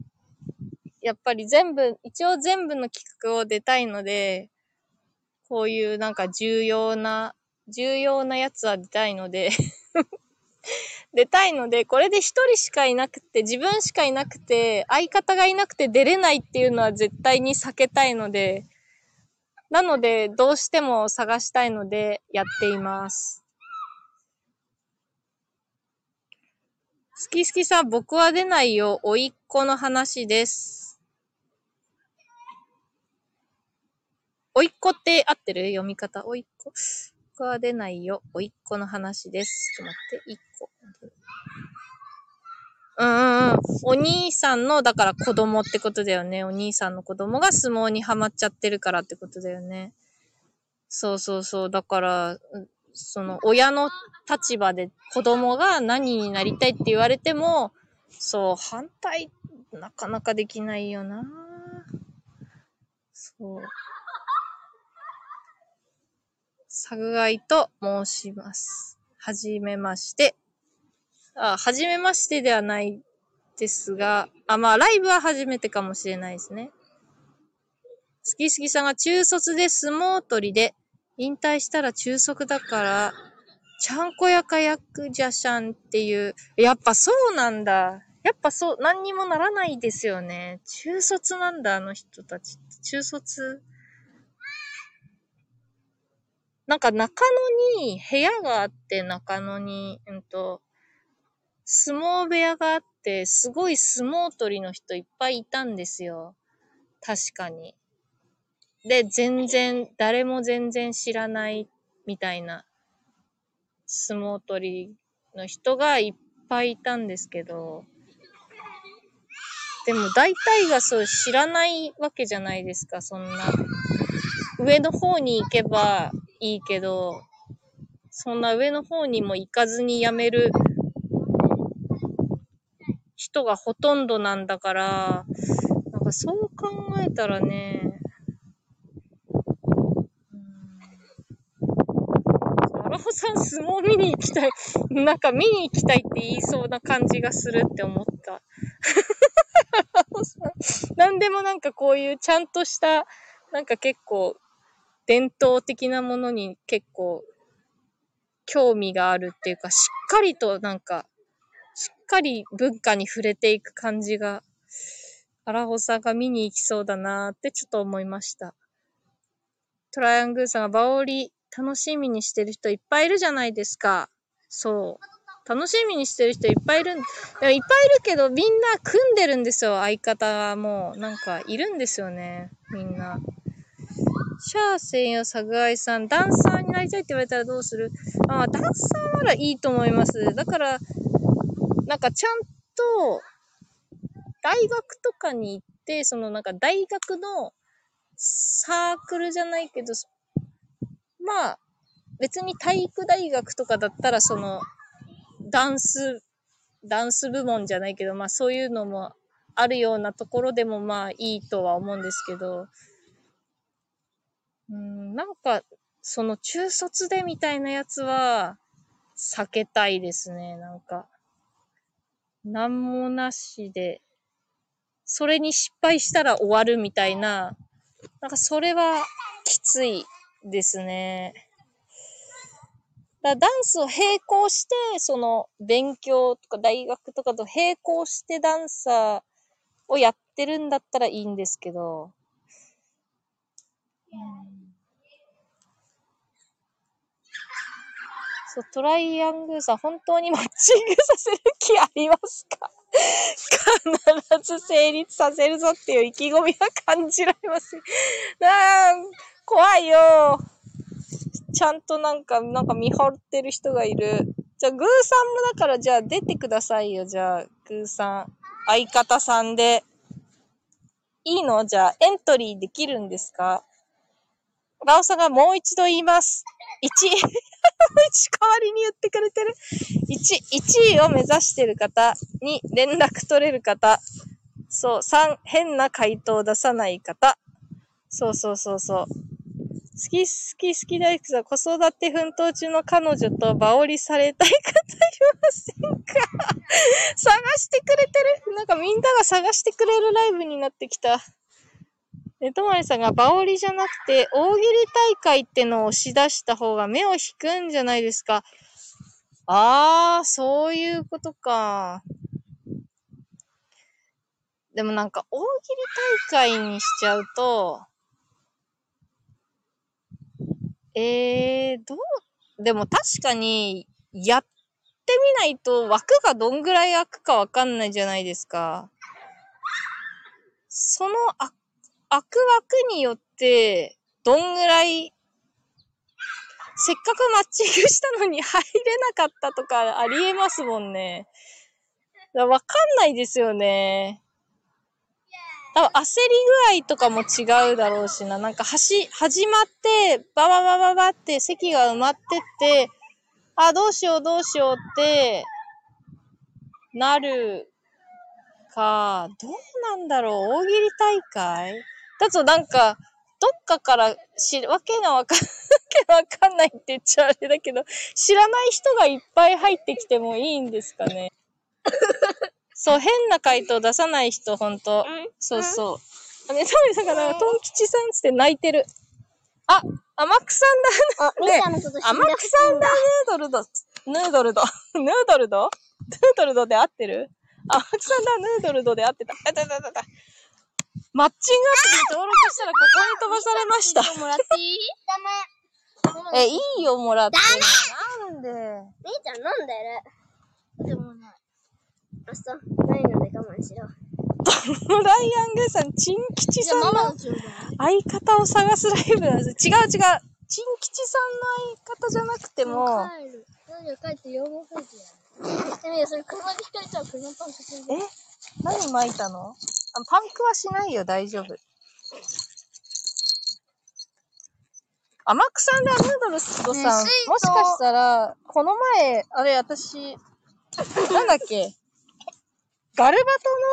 やっぱり全部、一応全部の企画を出たいので、こういうなんか重要な、重要なやつは出たいので出たいので、これで一人しかいなくて、自分しかいなくて、相方がいなくて出れないっていうのは絶対に避けたいので、なので、どうしても探したいので、やっています。好き好きさん、僕は出ないよ。おいっ子の話です。おいっ子って合ってる？読み方。おいっ子。僕は出ないよ。おいっ子の話です。ちょっと待って。一個。うんうんうん。お兄さんの、だから子供ってことだよね。お兄さんの子供が相撲にハマっちゃってるからってことだよね。そうそうそう。だから、その親の立場で子供が何になりたいって言われても、そう、反対、なかなかできないよな。そう。サグガイと申します。はじめまして。あ、はじめましてではないですが、あ、まあ、ライブは初めてかもしれないですね。好き好きさんが中卒で相撲取りで、引退したら中卒だから、ちゃんこやか役者しゃんっていう、やっぱそうなんだ。やっぱそう、何にもならないですよね。中卒なんだ、あの人たち。中卒。なんか中野に部屋があって、中野に、うんと、相撲部屋があって、すごい相撲取りの人いっぱいいたんですよ。確かに。で、全然、誰も全然知らないみたいな相撲取りの人がいっぱいいたんですけど、でも大体がそう知らないわけじゃないですか、そんな。上の方に行けばいいけど、そんな上の方にも行かずに辞める人がほとんどなんだから、なんかそう考えたらね、アロホさん相撲見に行きたい。なんか見に行きたいって言いそうな感じがするって思った。なんでもなんかこういうちゃんとした、なんか結構伝統的なものに結構興味があるっていうか、しっかりとなんかしっかり文化に触れていく感じが、アラホさんが見に行きそうだなってちょっと思いました。トライアングルさんがバオリ楽しみにしてる人いっぱいいるじゃないですか。そう。楽しみにしてる人いっぱいいる、いっぱいいるけどみんな組んでるんですよ。相方がもうなんかいるんですよね。みんな。シャーセンやサグアイさん、ダンサーになりたいって言われたらどうする？あ、ダンサーならいいと思います。だから、なんかちゃんと、大学とかに行って、そのなんか大学のサークルじゃないけど、まあ、別に体育大学とかだったら、その、ダンス、ダンス部門じゃないけど、まあそういうのもあるようなところでもまあいいとは思うんですけど、うん、なんか、その中卒でみたいなやつは避けたいですね、なんか。なんもなしで、それに失敗したら終わるみたいな、なんかそれはきついですね。だダンスを並行して、その勉強とか大学とかと並行してダンサーをやってるんだったらいいんですけど、うんそう、トライアングルさん、本当に マッチングさせる気ありますか？必ず成立させるぞっていう意気込みが感じられます。あ怖いよ。ちゃんとなんか、なんか見張ってる人がいる。じゃあ、グーさんもだから、じゃあ出てくださいよ。じゃあ、グーさん。相方さんで。いいの？じゃあ、エントリーできるんですか？ラオさんがもう一度言います。1、代わりに言ってくれてる。1、1位を目指してる方、2、連絡取れる方、そう、3、変な回答を出さない方、そうそうそうそう。好き好き好き大工さん、子育て奮闘中の彼女とバオリされたい方いませんか？探してくれてるなんかみんなが探してくれるライブになってきた。で、とまりさんがバオリじゃなくて、大喜利大会ってのを押し出した方が目を引くんじゃないですか。あー、そういうことか。でもなんか大喜利大会にしちゃうと、えー、どう、でも確かに、やってみないと枠がどんぐらい空くかわかんないじゃないですか。そのあ空く枠によって、どんぐらい、せっかくマッチングしたのに入れなかったとかありえますもんね。わかんないですよね。多分焦り具合とかも違うだろうしな。なんか、はし、始まって、バババババって席が埋まってって、あ、どうしようどうしようって、なるか、どうなんだろう大喜利大会？だとなんか、どっかからし、わけがわかん、わけがわかんないって言っちゃあれだけど、知らない人がいっぱい入ってきてもいいんですかね。そう、変な回答出さない人、ほんと。そうそう。あ、ね、タミさんがなんか、トン吉さんつって泣いてる。あ、甘くさんだ。ねーちゃんのこと死ん甘だくさんだ、ヌードルド。ヌードルド。ヌードルド？ヌードルドで合ってる？甘くさんだ、ヌードルドで合ってた。あたたたた。マッチングアプリに登録したらここに飛ばされました。もらっていいダメ。え、いいよ、もらって。なんでみーちゃん飲んでる。でもない。あ、そう。ないので我慢しろ。ライアングーさん、チン吉さんの。相方を探すライブなんです。違う違う。チン吉さんの相方じゃなくても、帰る。帰って養護吹いてやる。でもそれ車で引かれちゃう車パン。え？何巻いたの？あパンクはしないよ、大丈夫。甘くさんだ、ヌードルストさん。もしかしたら、この前、あれ、私、なんだっけ、ガルバ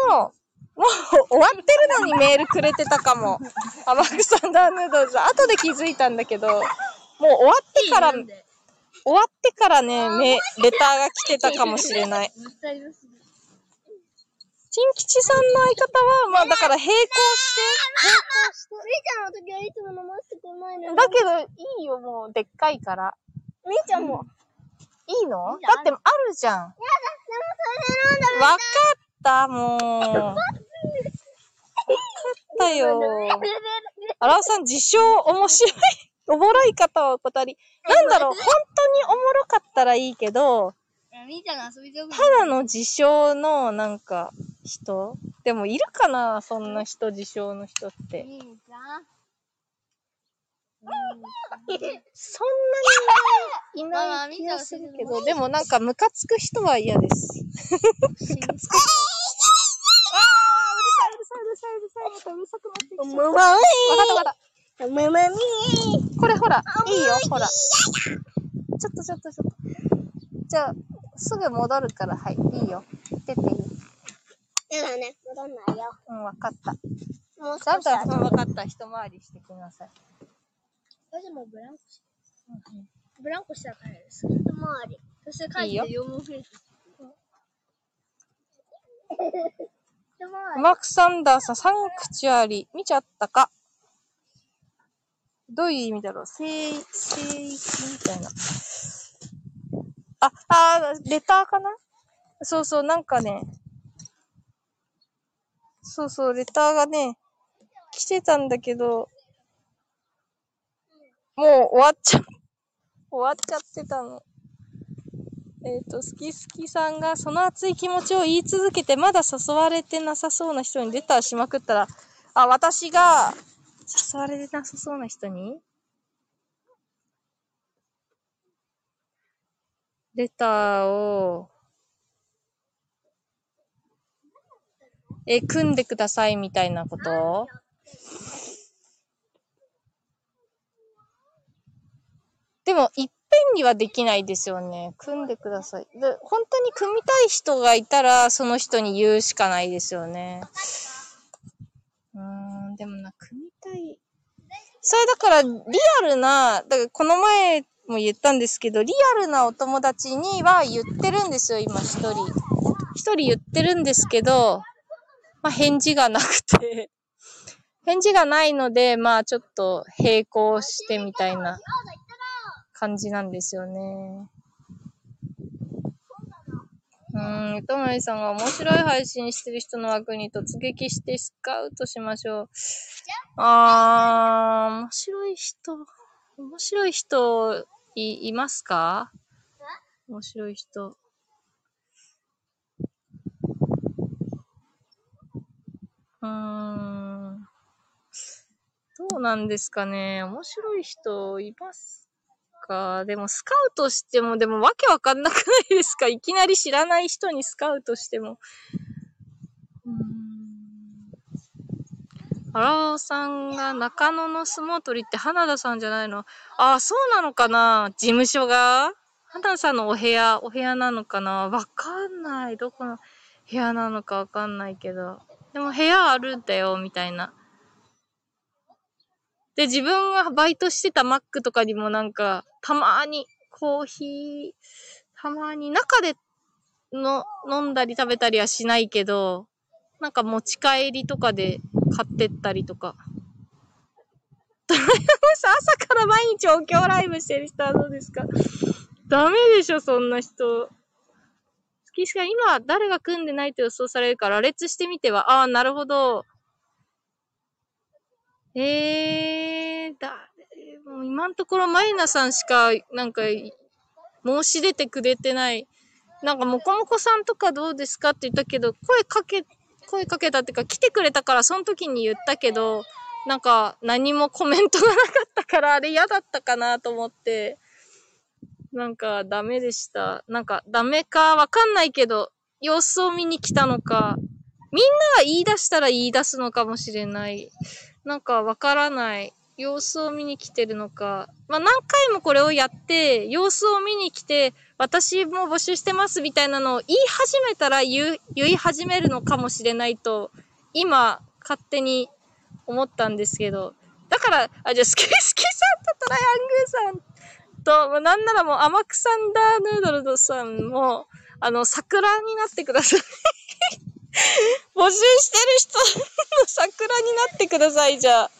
トの、もう終わってるのにメールくれてたかも。甘くさんだ、ヌードルス。後で気づいたんだけど、もう終わってから、終わってからね、めレターが来てたかもしれない。チン吉さんの相方は、まあだから並行して、みーちゃんの時はいつも飲ませてくれないのよ。だけど、いいよ、もう、でっかいから。みーちゃんも。いいのいいじゃんだって、あるじゃん。わかった、もう。わかったよ。荒尾さん、自称面白い。おもろい方はお断り。なんだろう、本当におもろかったらいいけど、みーちゃんが遊び上手ただの自称の、なんか、人？でも、いるかなそんな人、自称の人って。そんなにいない気がするけど、でもなんかムカつく人は嫌です。死ぬあー、うるさい、うるさい、うるさい、うるさい、またうるさくなってきた。むまわかったわかった。むまみこれほら、いいよ、ほら。ちょっとちょっとちょっと。じゃあ、すぐ戻るから、はい、いいよ。出ていい。やだね、戻んないよ。うん、わかった。もう少しだうん、わかった。一回りしてきなさい。それでもブランコし、うんブランコしたら帰る。それと回り。そして帰って4問増えて。でもマーク・サンダーさん、サンクチュアリ、見ちゃったかどういう意味だろう聖、聖域みたいな。あ、あーレターかな？そうそう、なんかね、そうそう、レターがね、来てたんだけど、もう終わっちゃ、終わっちゃってたの。えっ、と、好き好きさんがその熱い気持ちを言い続けてまだ誘われてなさそうな人にレターしまくったら、あ、私が誘われてなさそうな人に？レターを、え、組んでくださいみたいなこと？でも、いっぺんにはできないですよね。組んでください。で、本当に組みたい人がいたら、その人に言うしかないですよね。うん、でもな、組みたい。それだから、リアルな、だからこの前も言ったんですけど、リアルなお友達には言ってるんですよ、今一人。一人言ってるんですけど、まあ返事がなくて、返事がないので、まあちょっと並行してみたいな感じなんですよね。うん、ともりさんが面白い配信してる人の枠に突撃してスカウトしましょう。あー、面白い人、面白い人い、いますか？面白い人。うーん。どうなんですかね。面白い人いますか？でもスカウトしても、でもわけわかんなくないですか？いきなり知らない人にスカウトしても。うーん。荒尾さんが中野の相撲取りって花田さんじゃないの？ああ、そうなのかな？事務所が？花田さんのお部屋、お部屋なのかな？わかんない。どこの部屋なのかわかんないけど。でも部屋あるんだよ、みたいな。で、自分がバイトしてたマックとかにもなんか、たまにコーヒー、たまに中での飲んだり食べたりはしないけど、なんか持ち帰りとかで買ってったりとか。朝から毎日お経ライブしてる人はどうですか？ダメでしょ、そんな人。月しか今誰が組んでないと予想されるから、羅列してみては、ああ、なるほど。えー、だ、もう今のところマイナさんしか、なんか、申し出てくれてない。なんか、もこもこさんとかどうですかって言ったけど、声かけ、声かけたっていうか、来てくれたから、その時に言ったけど、なんか、何もコメントがなかったから、あれ嫌だったかなと思って、なんか、ダメでした。なんか、ダメかわかんないけど、様子を見に来たのか、みんなが言い出したら言い出すのかもしれない。なんかわからない。様子を見に来てるのか。まあ、何回もこれをやって、様子を見に来て、私も募集してますみたいなのを言い始めたら言、言い始めるのかもしれないと、今、勝手に思ったんですけど。だから、あ、じゃあ、スケスケさんとトライアングルさんと、まあなんならもう、アマクサンダーヌードルドさんも、あの、桜になってください。募集してる人の桜になってください、じゃあ。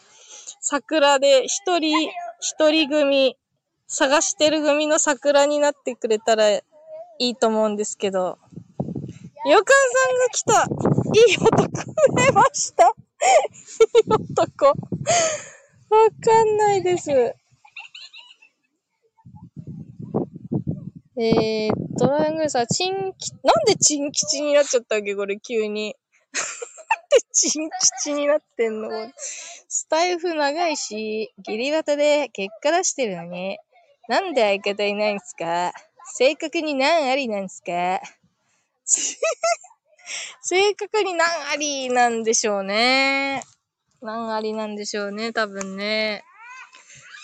桜で一人、一人組、探してる組の桜になってくれたらいいと思うんですけど。よかんさんが来たいい男出ましたいい男。わかんないです。えー、トライアングルさん、チンキ、なんでチン吉になっちゃったっけこれ急に。なんでチン吉になってんの？スタイフ長いし、ギリバタで結果出してるのに。なんで相方いないんすか？正確に何ありなんすか？正確に何ありなんでしょうね。何ありなんでしょうね、多分ね。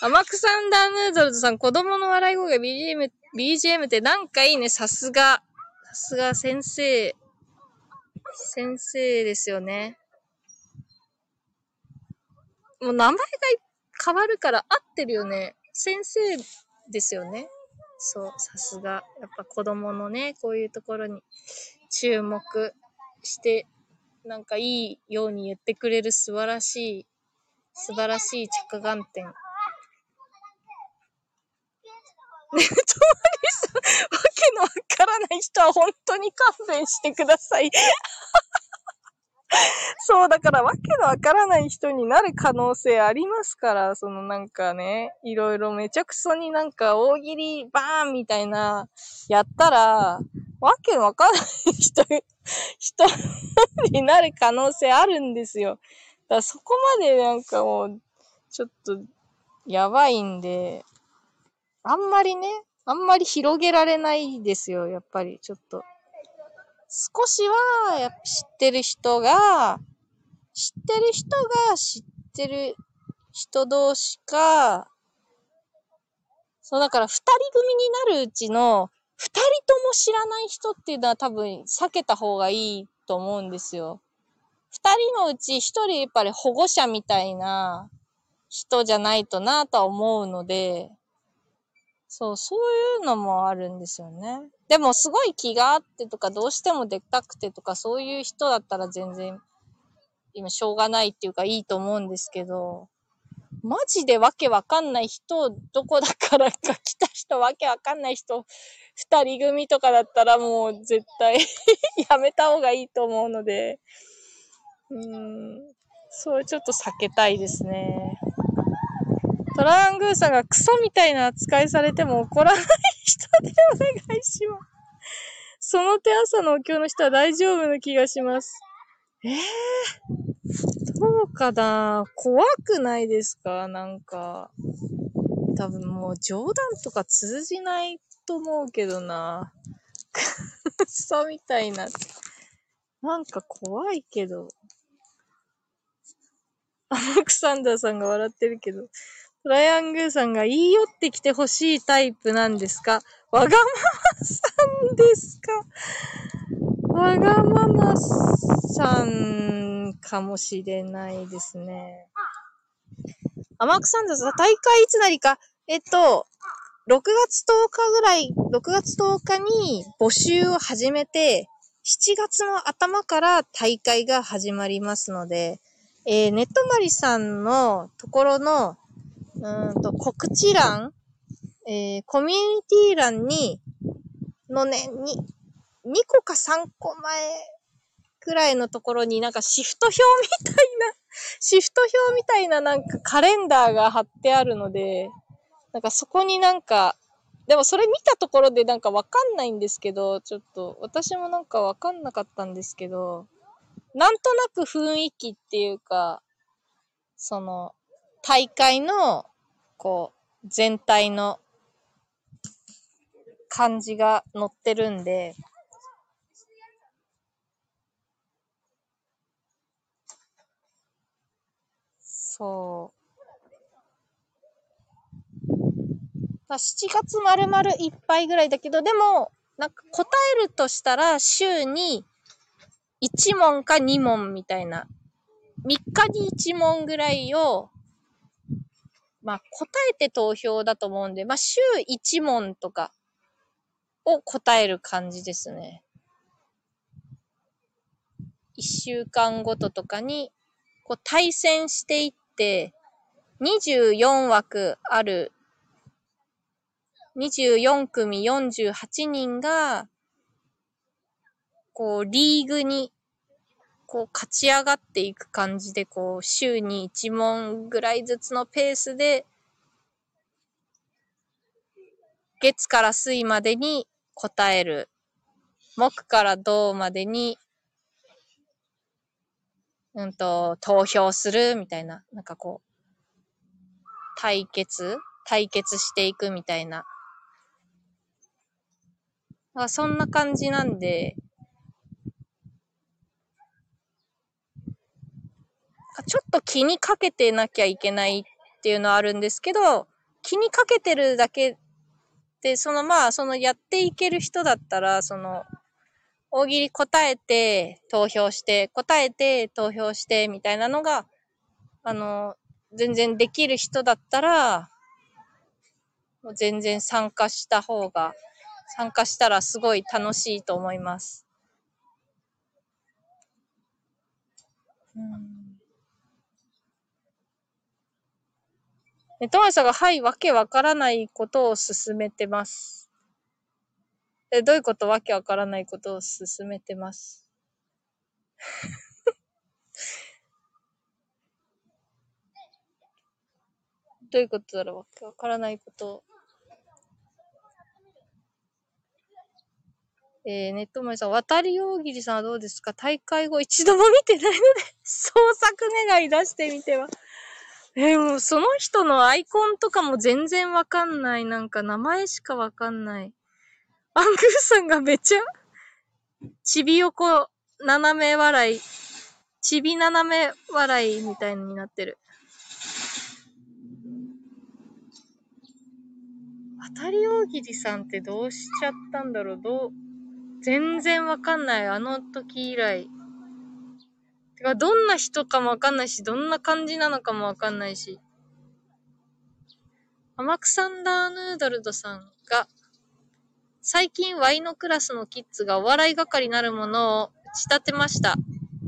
アマクサンダーヌードルズさん、子供の笑い声が BGM、BGM ってなんかいいね、さすが。さすが先生。先生ですよね。もう名前が変わるから合ってるよね。先生ですよね。そう、さすが。やっぱ子供のね、こういうところに注目して、なんかいいように言ってくれる素晴らしい、素晴らしい着眼点。ね、とまりさん、わけのわからない人は本当に勘弁してください。そう、だからわけのわからない人になる可能性ありますから、そのなんかね、いろいろめちゃくそになんか大喜利バーンみたいな、やったら、わけのわからない人、人になる可能性あるんですよ。だからそこまでなんかもう、ちょっと、やばいんで、あんまりね、あんまり広げられないですよ、やっぱり、ちょっと。少しは、やっぱ知ってる人が、知ってる人が知ってる人同士か、そう、だから二人組になるうちの、二人とも知らない人っていうのは多分避けた方がいいと思うんですよ。二人のうち一人やっぱり保護者みたいな人じゃないとなとは思うので、そう、そういうのもあるんですよね。でもすごい気があってとか、どうしてもでっかくてとか、そういう人だったら全然、今しょうがないっていうかいいと思うんですけど、マジでわけわかんない人、どこだからか来た人、わけわかんない人、二人組とかだったらもう絶対 やめた方がいいと思うので、うん、それちょっと避けたいですね。トラングーさんがクソみたいな扱いされても怒らない人でお願いします。その手朝のお経の人は大丈夫な気がします。ええー、どうかな？怖くないですか？なんか。多分もう冗談とか通じないと思うけどな。クソみたいな。なんか怖いけど。アレクサンダーさんが笑ってるけど。トライアングーさんが言い寄ってきてほしいタイプなんですか？わがままさんですか？わがままさんかもしれないですね。天草んだ。大会いつなりか？えっと、6月10日ぐらい、6月10日に募集を始めて、7月の頭から大会が始まりますので、えー、ネットマリさんのところのうんと、告知欄、えー、コミュニティ欄に、のね、に、2個か3個前くらいのところになんかシフト表みたいな、シフト表みたいななんかカレンダーが貼ってあるので、なんかそこになんか、でもそれ見たところでなんかわかんないんですけど、ちょっと私もなんかわかんなかったんですけど、なんとなく雰囲気っていうか、その、大会の、こう、全体の感じが載ってるんで、そう。まあ7月丸々いっぱいぐらいだけど、でも、なんか答えるとしたら、週に1問か2問みたいな。3日に1問ぐらいをまあ、答えて投票だと思うんで、まあ、週1問とかを答える感じですね。1週間ごととかに、こう対戦していって、24枠ある、24組48人が、こう、リーグにこう勝ち上がっていく感じで、こう、週に1問ぐらいずつのペースで、月から水までに答える。木から銅までに、うんと、投票するみたいな、なんかこう、対決？対決していくみたいな。そんな感じなんで、ちょっと気にかけてなきゃいけないっていうのはあるんですけど、気にかけてるだけで、そのまあ、そのやっていける人だったら、その、大喜利答えて投票して、答えて投票してみたいなのが、あの、全然できる人だったら、もう全然参加した方が、参加したらすごい楽しいと思います。うんね、トマさんが、はい、わけわからないことを進めてます。え、どういうことわけわからないことを進めてます？どういうことだろう？わけわからないこと。えー、ネットマイさん、渡り大喜利さんはどうですか？大会後一度も見てないので 創作願い出してみては。えー、もうその人のアイコンとかも全然わかんない。なんか名前しかわかんない。アングーさんがめちゃ、ちび横斜め笑い、ちび斜め笑いみたいになってる。当たり大喜利さんってどうしちゃったんだろうどう、全然わかんない。あの時以来。てか、どんな人かもわかんないし、どんな感じなのかもわかんないし。アマクサンダーヌードルドさんが、最近 Y のクラスのキッズがお笑い係になるものを打ち立てました。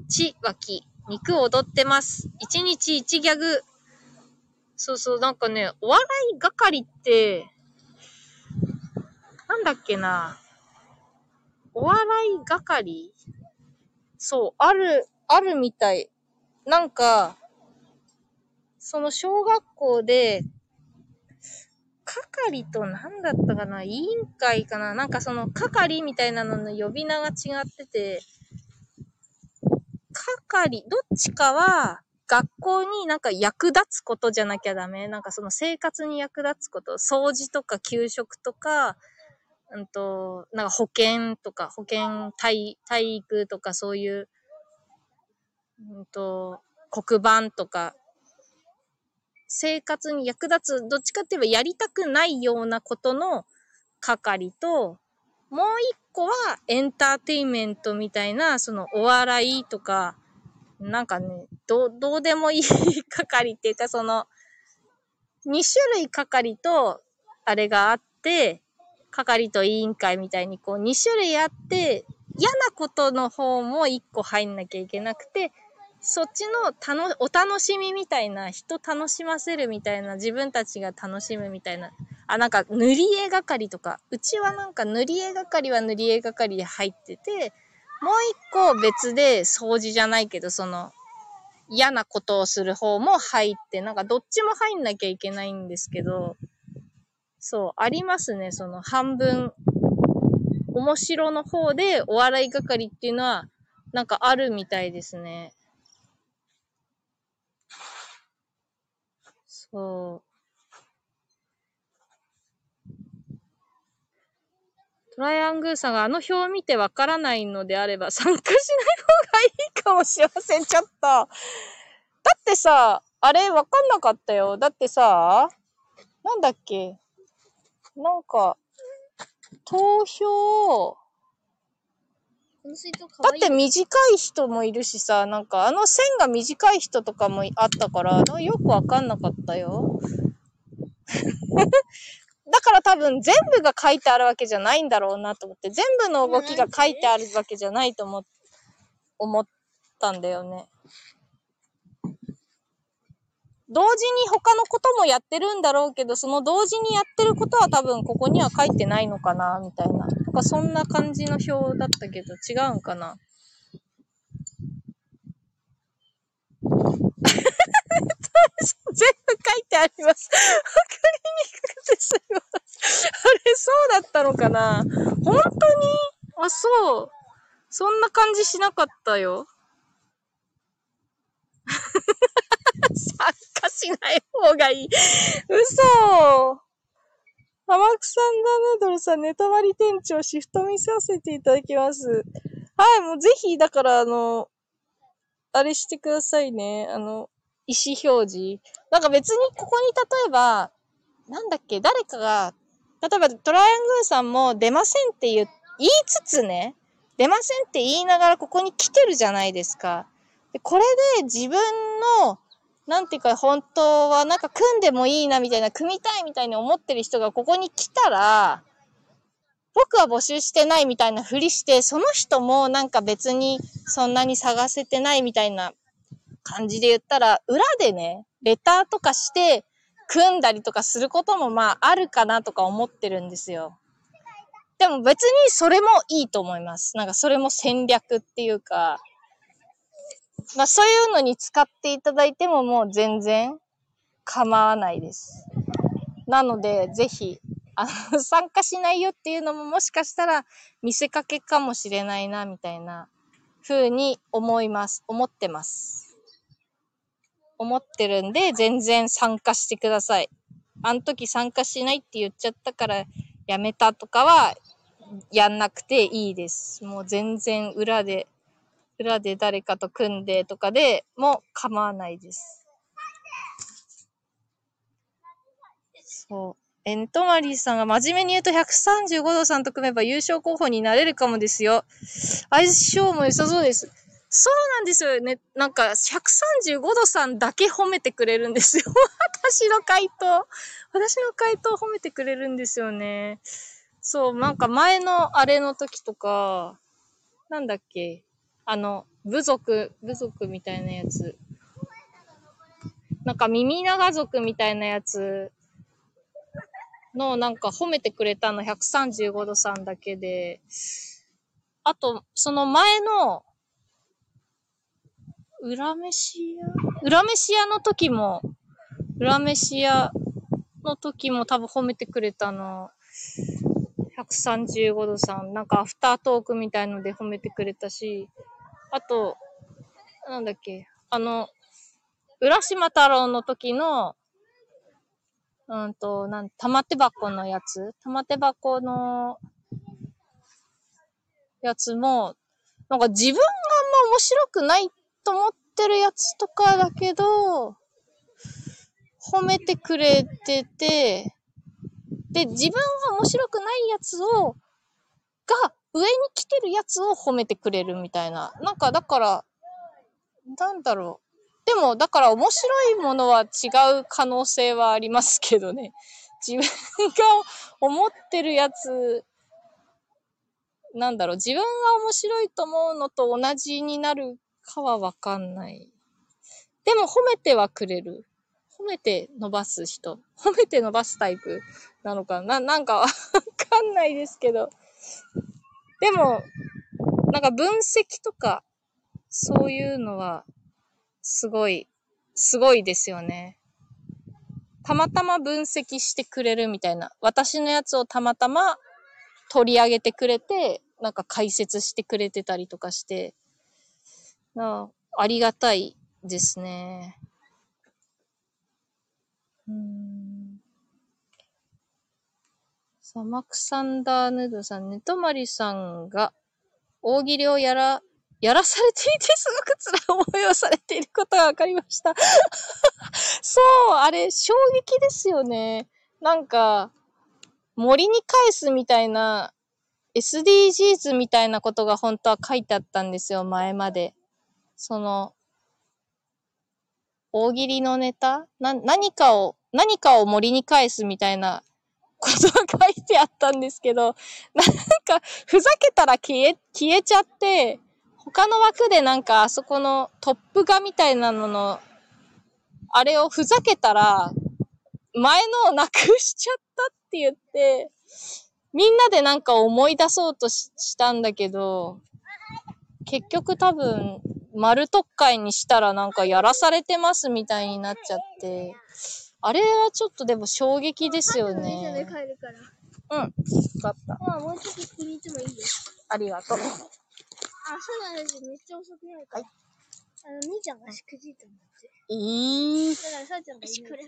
ち、わき、肉踊ってます。一日一ギャグ。そうそう、なんかね、お笑い係って、なんだっけな。お笑い係？そう、ある、あるみたい。なんか、その小学校で、係と何だったかな？委員会かな？なんかその係みたいなのの呼び名が違ってて、係、どっちかは学校になんか役立つことじゃなきゃダメ？なんかその生活に役立つこと、掃除とか給食とか、うんと、なんか保健とか、保健体、体育とかそういう、うんと、黒板とか、生活に役立つ、どっちかって言えばやりたくないようなことの係と、もう一個はエンターテインメントみたいな、そのお笑いとか、なんかね、ど、どうでもいい係っていうか、その、二種類係と、あれがあって、係と委員会みたいにこう二種類あって、嫌なことの方も一個入んなきゃいけなくて、そっちのたの、お楽しみみたいな、人楽しませるみたいな、自分たちが楽しむみたいな。あ、なんか塗り絵係とか、うちはなんか塗り絵係は塗り絵係で入ってて、もう一個別で掃除じゃないけど、その、嫌なことをする方も入って、なんかどっちも入んなきゃいけないんですけど、そう、ありますね、その半分、面白の方でお笑い係っていうのは、なんかあるみたいですね。そう。トライアングーさんがあの表を見てわからないのであれば 参加しない方がいいかもしれません。ちょっと。だってさ、あれわかんなかったよ。だってさ、なんだっけ？なんか、投票、この水筒かだっわいい。て短い人もいるしさ、なんかあの線が短い人とかもあったから、なよくわかんなかったよ。だから多分全部が書いてあるわけじゃないんだろうなと思って、全部の動きが書いてあるわけじゃないと思思ったんだよね。同時に他のこともやってるんだろうけど、その同時にやってることは多分ここには書いてないのかな、みたいな。なんかそんな感じの表だったけど、違うんかな。全部書いてあります。わかりにくくてすいません。あれ、そうだったのかな本当に？あ、そう。そんな感じしなかったよ。参加しない方がいい。嘘天草サンダヌードルさん、ネタバリ店長、シフト見させていただきます。はい、もうぜひ、だから、あの、あれしてくださいね。あの、意思表示。なんか別にここに例えば、なんだっけ、誰かが、例えばトライアングルさんも出ませんって言言いつつね、出ませんって言いながらここに来てるじゃないですか。でこれで自分の、なんていうか本当はなんか組んでもいいなみたいな、組みたいみたいに思ってる人がここに来たら、僕は募集してないみたいなふりして、その人もなんか別にそんなに探せてないみたいな感じで言ったら、裏でね、レターとかして、組んだりとかすることもまああるかなとか思ってるんですよ。でも別にそれもいいと思います。なんかそれも戦略っていうか、まあそういうのに使っていただいてももう全然構わないです。なのでぜひ、あの、参加しないよっていうのももしかしたら見せかけかもしれないなみたいな風に思います。思ってます。思ってるんで、全然参加してください。あの時参加しないって言っちゃったからやめたとかは、やんなくていいです。もう全然裏で、裏で誰かと組んでとかでも構わないです。そう。え、ネトマリーさんが真面目に言うと135度さんと組めば優勝候補になれるかもですよ。相性も良さそうです。そうなんですよね。なんか、135度さんだけ褒めてくれるんですよ。私の回答。私の回答褒めてくれるんですよね。そう、なんか前のあれの時とか、なんだっけ。あの、部族、部族みたいなやつ。なんか耳長族みたいなやつのなんか褒めてくれたの135度さんだけで、あと、その前の、裏飯屋？裏飯屋の時も、裏飯屋の時も多分褒めてくれたの、135度さん、なんかアフタートークみたいので褒めてくれたし、あと、なんだっけ、あの、浦島太郎の時の、うんと、なん、玉手箱のやつ。玉手箱のやつも、なんか自分があんま面白くないと思ってるやつとかだけど、褒めてくれてて、で、自分が面白くないやつを、が、上に来てるやつを褒めてくれるみたいな。なんか、だから、なんだろう。でも、だから面白いものは違う可能性はありますけどね。自分が思ってるやつ、なんだろう、自分が面白いと思うのと同じになるかはわかんない。でも褒めてはくれる。褒めて伸ばす人。褒めて伸ばすタイプなのかな、なんかわかんないですけど。でも、なんか分析とか、そういうのは、すごい、すごいですよね。たまたま分析してくれるみたいな。私のやつをたまたま取り上げてくれて、なんか解説してくれてたりとかして、あありがたいですね。うん。さあ、マクサンダーヌードさん、ネトマリさんが大喜利をやら、やらされていてすごく辛い思いをされていることが分かりました。そう、あれ、衝撃ですよね。なんか、森に返すみたいな、SDGs みたいなことが本当は書いてあったんですよ、前まで。その、大喜利のネタ？な、何かを、何かを森に返すみたいなこと書いてあったんですけど、なんか、ふざけたら消え、消えちゃって、他の枠でなんかあそこのトップ画みたいなのの、あれをふざけたら、前のをなくしちゃったって言って、みんなでなんか思い出そうとししたんだけど、結局多分、丸特会にしたらなんかやらされてますみたいになっちゃって、あれはちょっとでも衝撃ですよね。帰るから。うん。わかった。まあ、もうちょっと聞いてもいいです。ありがとう。あ、そうなんです。めっちゃ遅くなるから。あの、兄ちゃんがしくじいたんだって。えー。だから、さあちゃんがいない。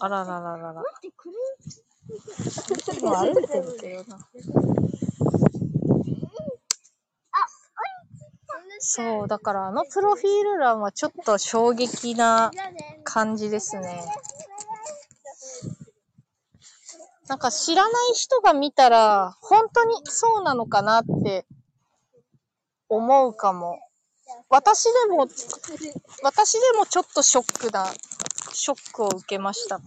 あららららら。待って、これ、歩いてるけどな。そう、だからあのプロフィール欄はちょっと衝撃な。感じですね。なんか知らない人が見たら、本当にそうなのかなって思うかも。私でも、私でもちょっとショックな、ショックを受けました。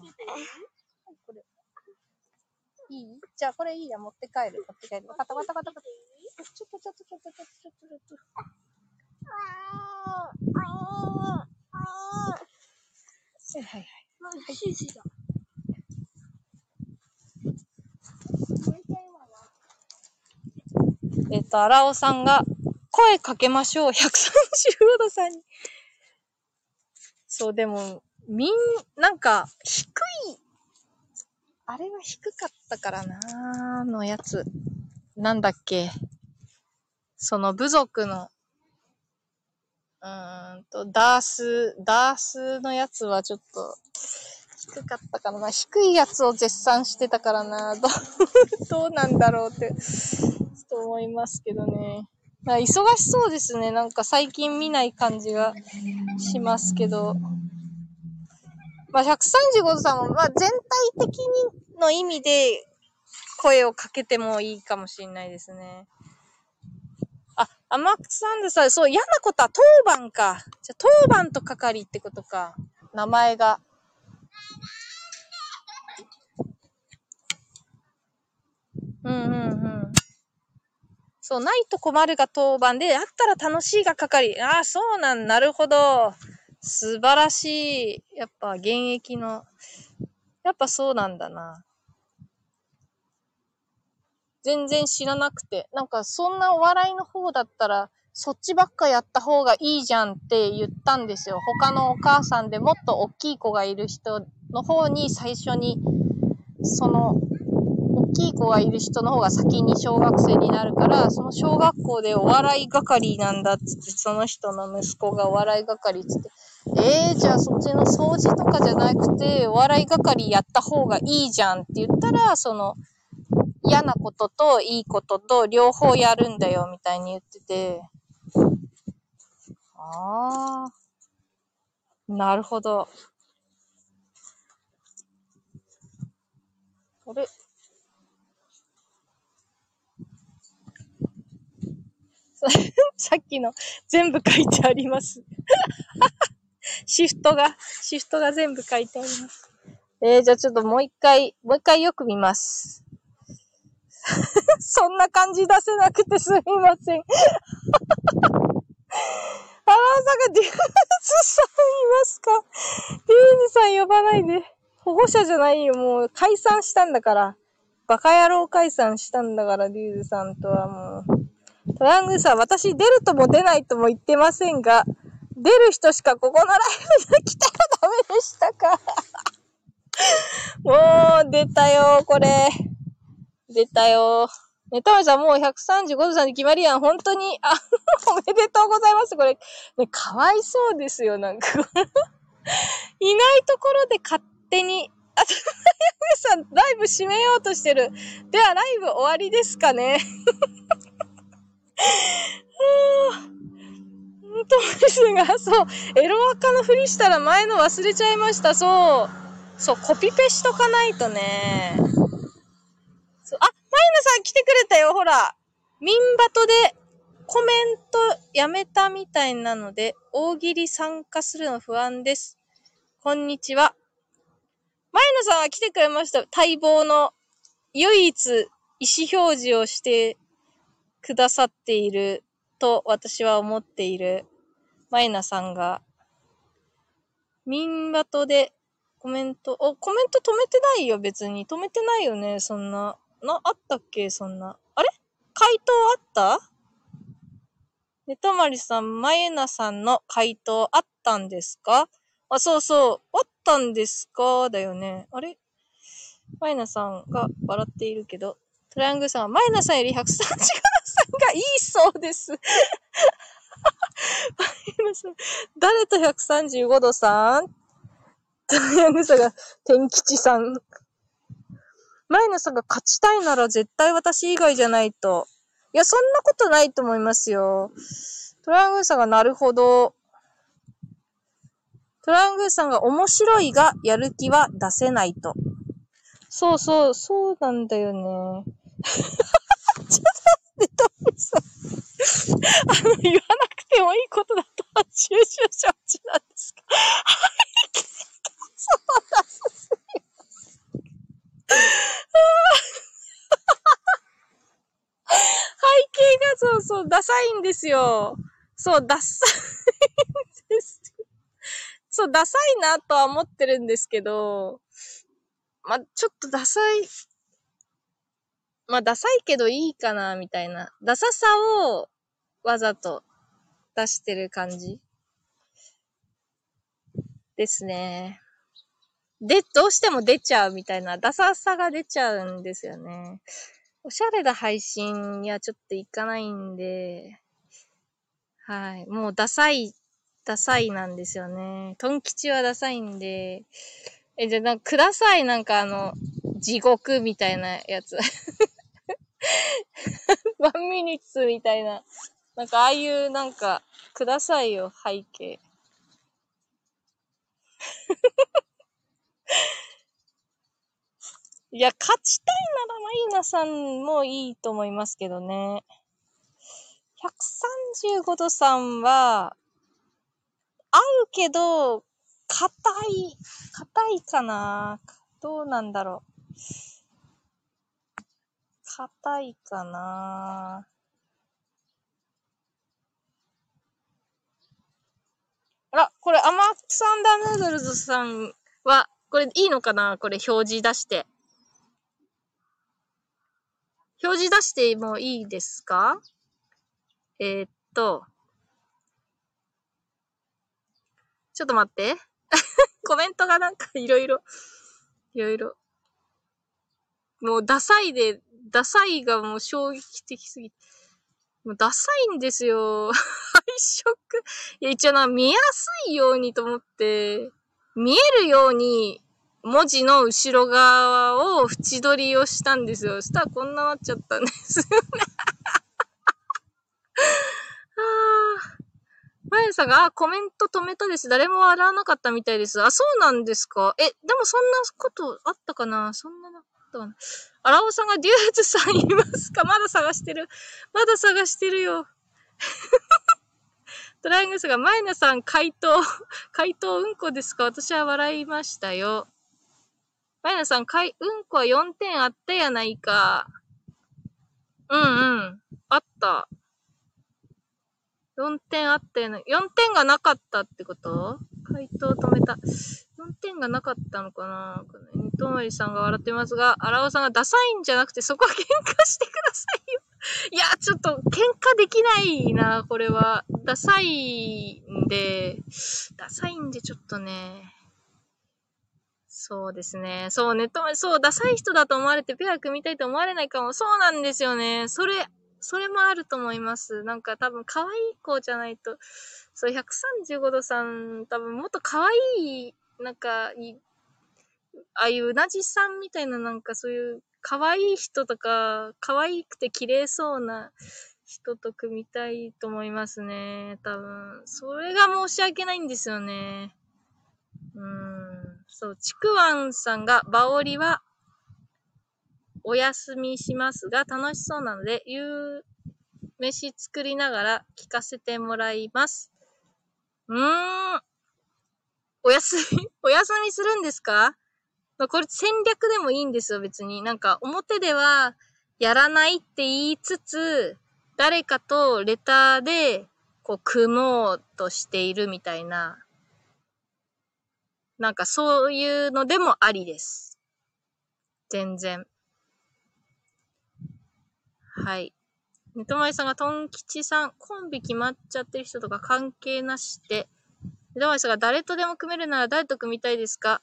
いい？じゃあこれいいや、持って帰る。持って帰る。わかったわかったわかった。ちょっとちょっとちょっとちょっとちょっとちょっと。はいはいはい。あ、シーシーだ。えっと、荒尾さんが、声かけましょう。135度さんに。そう、でも、みん、なんか、低い、あれは低かったからなーのやつ。なんだっけ？その部族の、うーんと、ダース、ダースのやつはちょっと、低かったからな。低いやつを絶賛してたからな。どう、どうなんだろうって、ちょっと思いますけどね。まあ、忙しそうですね。なんか最近見ない感じがしますけど。まあ、135度さんも、まあ、全体的にの意味で声をかけてもいいかもしれないですね。あ、アマックスサンドさ、そう、嫌なことは当番か。じゃ、当番と係ってことか。名前が。うんうんうん。そう、ないと困るが当番で、あったら楽しいが係。ああ、そうなん、なるほど。素晴らしい。やっぱ現役の、やっぱそうなんだな。全然知らなくて。なんかそんなお笑いの方だったら、そっちばっかやった方がいいじゃんって言ったんですよ。他のお母さんでもっと大きい子がいる人の方に最初に、その、きい子がいる人の方が先に小学生になるから、その小学校でお笑い係なんだっつって、その人の息子がお笑い係っつって、えー、じゃあそっちの掃除とかじゃなくて、お笑い係やった方がいいじゃんって言ったら、その、嫌なことといいことと両方やるんだよみたいに言ってて、ああ、なるほど。あれ さっきの全部書いてあります。シフトが、シフトが全部書いてあります。えー、じゃあちょっともう一回、もう一回よく見ます。そんな感じ出せなくてすみません。あら、まさかデューズさんいますか？デューズさん呼ばないで。保護者じゃないよ、もう解散したんだから。バカ野郎解散したんだから、デューズさんとはもう。トラングさん、私出るとも出ないとも言ってませんが、出る人しかここのライブに来たらダメでしたか？もう、出たよ、これ。出たよ。ね、たまさんもう135度さんに決まりやん。本当に、あ、おめでとうございます。これ、ね、かわいそうですよ、なんか。いないところで勝手に、あ、たまさん、ライブ閉めようとしてる。では、ライブ終わりですかね。本当ですが、そう、エロアカのふりしたら前の忘れちゃいました。そう。そう、コピペしとかないとね。そうあ、マイナさん来てくれたよ、ほら。ミンバトでコメントやめたみたいなので、大喜利参加するの不安です。こんにちは。マイナさんは来てくれました。待望の唯一意思表示をしてくださっていると私は思っているマイナさんが、ミンバトでコメント、お、コメント止めてないよ、別に。止めてないよね、そんな。な、あったっけ、そんな。あれ？回答あった？ねたまりさん、まえなさんの回答あったんですか？あ、そうそう。あったんですか？だよね。あれ？まえなさんが笑っているけど、トラングさんは、まえなさんより137さんがいいそうです。誰と135度さん？トラングさんが、天吉さん。前野さんが勝ちたいなら絶対私以外じゃないと。いや、そんなことないと思いますよ。トラングルさんがなるほど。トラングルさんが面白いがやる気は出せないと。そうそう、そうなんだよね。ちょっと待って、トミさん。あの、言わなくてもいいことだとは収集承知なんですか？はい。そうだ、すみません。背景がそうそう、ダサいんですよ。そう、ダサいんです。そう、ダサいなとは思ってるんですけど、ま、ちょっとダサい、まあ、ダサいけどいいかな、みたいな。ダサさをわざと出してる感じですね。で、どうしても出ちゃうみたいな、ダサさが出ちゃうんですよね。おしゃれな配信にはちょっといかないんで、はい。もうダサい、ダサいなんですよね。トン吉はダサいんで、え、じゃあなんかください、なんかあの、地獄みたいなやつ。ワンミニッツみたいな。なんかああいうなんか、くださいよ、背景。いや、勝ちたいならマイナさんもいいと思いますけどね。135度さんは、合うけど、硬い、硬いかなどうなんだろう。硬いかなあら、これ、アマクサンダーヌードルズさんは、これいいのかな？これ表示出して。表示出してもいいですか？えー、っと。ちょっと待って。コメントがなんかいろいろ、いろいろ。もうダサいで、ダサいがもう衝撃的すぎて。もうダサいんですよ。配色。いや、一応な、見やすいようにと思って、見えるように文字の後ろ側を縁取りをしたんですよ。そしたらこんななっちゃったんですよね。あまやさんが、あ、コメント止めたです。誰も笑わなかったみたいです。あ、そうなんですかえ、でもそんなことあったかなそんななったかなアラオさんがデューズさんいますか？まだ探してる。まだ探してるよ。トライアングルスが、マイナさん回答、回答うんこですか？私は笑いましたよ。マイナさん、かい、うんこは4点あったやないか。うんうん。あった。4点あったやない。4点がなかったってこと？回答止めた。点がなかったのかな？ともりさんが笑ってますが、荒尾さんがダサいんじゃなくてそこは喧嘩してくださいよ。いや、ちょっと喧嘩できないな、これは。ダサいんで、ダサいんでちょっとね。そうですね。そう、ネットそう、ダサい人だと思われてペア組みたいと思われないかも。そうなんですよね。それ、それもあると思います。なんか多分可愛い子じゃないと、そう、135度さん、多分もっと可愛い、なんか、ああいううなじさんみたいななんかそういう可愛い人とか、可愛くて綺麗そうな人と組みたいと思いますね。多分。それが申し訳ないんですよね。うん。そう、ちくわんさんが、バオリは、お休みしますが、楽しそうなので、夕飯作りながら聞かせてもらいます。うーん。お休み、お休みするんですか？まあ、これ戦略でもいいんですよ、別に。なんか、表では、やらないって言いつつ、誰かとレターで、こう、組もうとしているみたいななんかそういうのでもありです。全然。はい。ネトマリさんがトン吉さん、コンビ決まっちゃってる人とか関係なしで、ネトマリさんが誰とでも組めるなら誰と組みたいですか？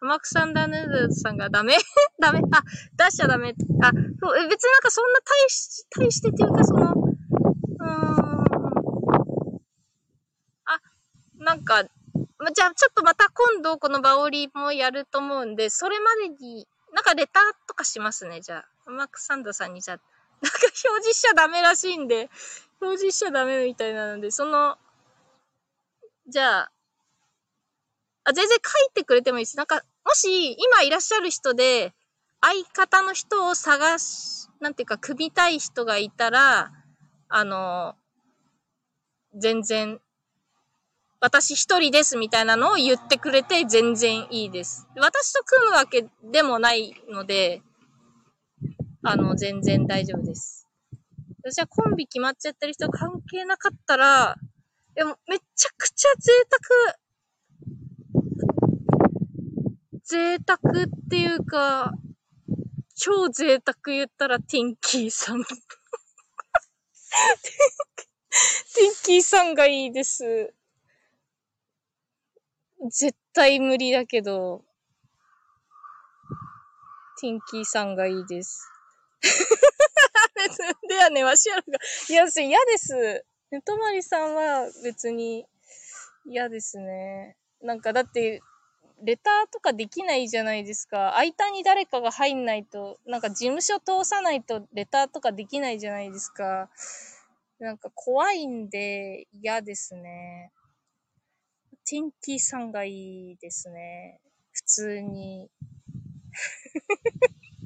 ハマクサンダヌードさんがダメ？ダメ？あ、出しちゃダメ。あ、そう、別になんかそんな大し、大してっていうかその、うーん。あ、なんか、ま、じゃあ、ちょっとまた今度このバオリもやると思うんで、それまでに、なんかレターとかしますね、じゃあ。マークサンドさんにじゃあ、なんか表示しちゃダメらしいんで、表示しちゃダメみたいなので、その、じゃあ、あ、全然書いてくれてもいいです。なんか、もし、今いらっしゃる人で、相方の人を探し、なんていうか、組みたい人がいたら、あの、全然私一人ですみたいなのを言ってくれて全然いいです。私と組むわけでもないので、あの、全然大丈夫です。私はコンビ決まっちゃってる人関係なかったら、でもめちゃくちゃ贅沢、贅沢っていうか、超贅沢言ったらティンキーさん。ティンキーさんがいいです。絶対無理だけど、ティンキーさんがいいです。ではね、わしやろが。いや、私嫌です。ねとまりさんは別に嫌ですね。なんかだって、レターとかできないじゃないですか。間に誰かが入んないと、なんか事務所通さないとレターとかできないじゃないですか。なんか怖いんで嫌ですね。ティンキーさんがいいですね。普通に。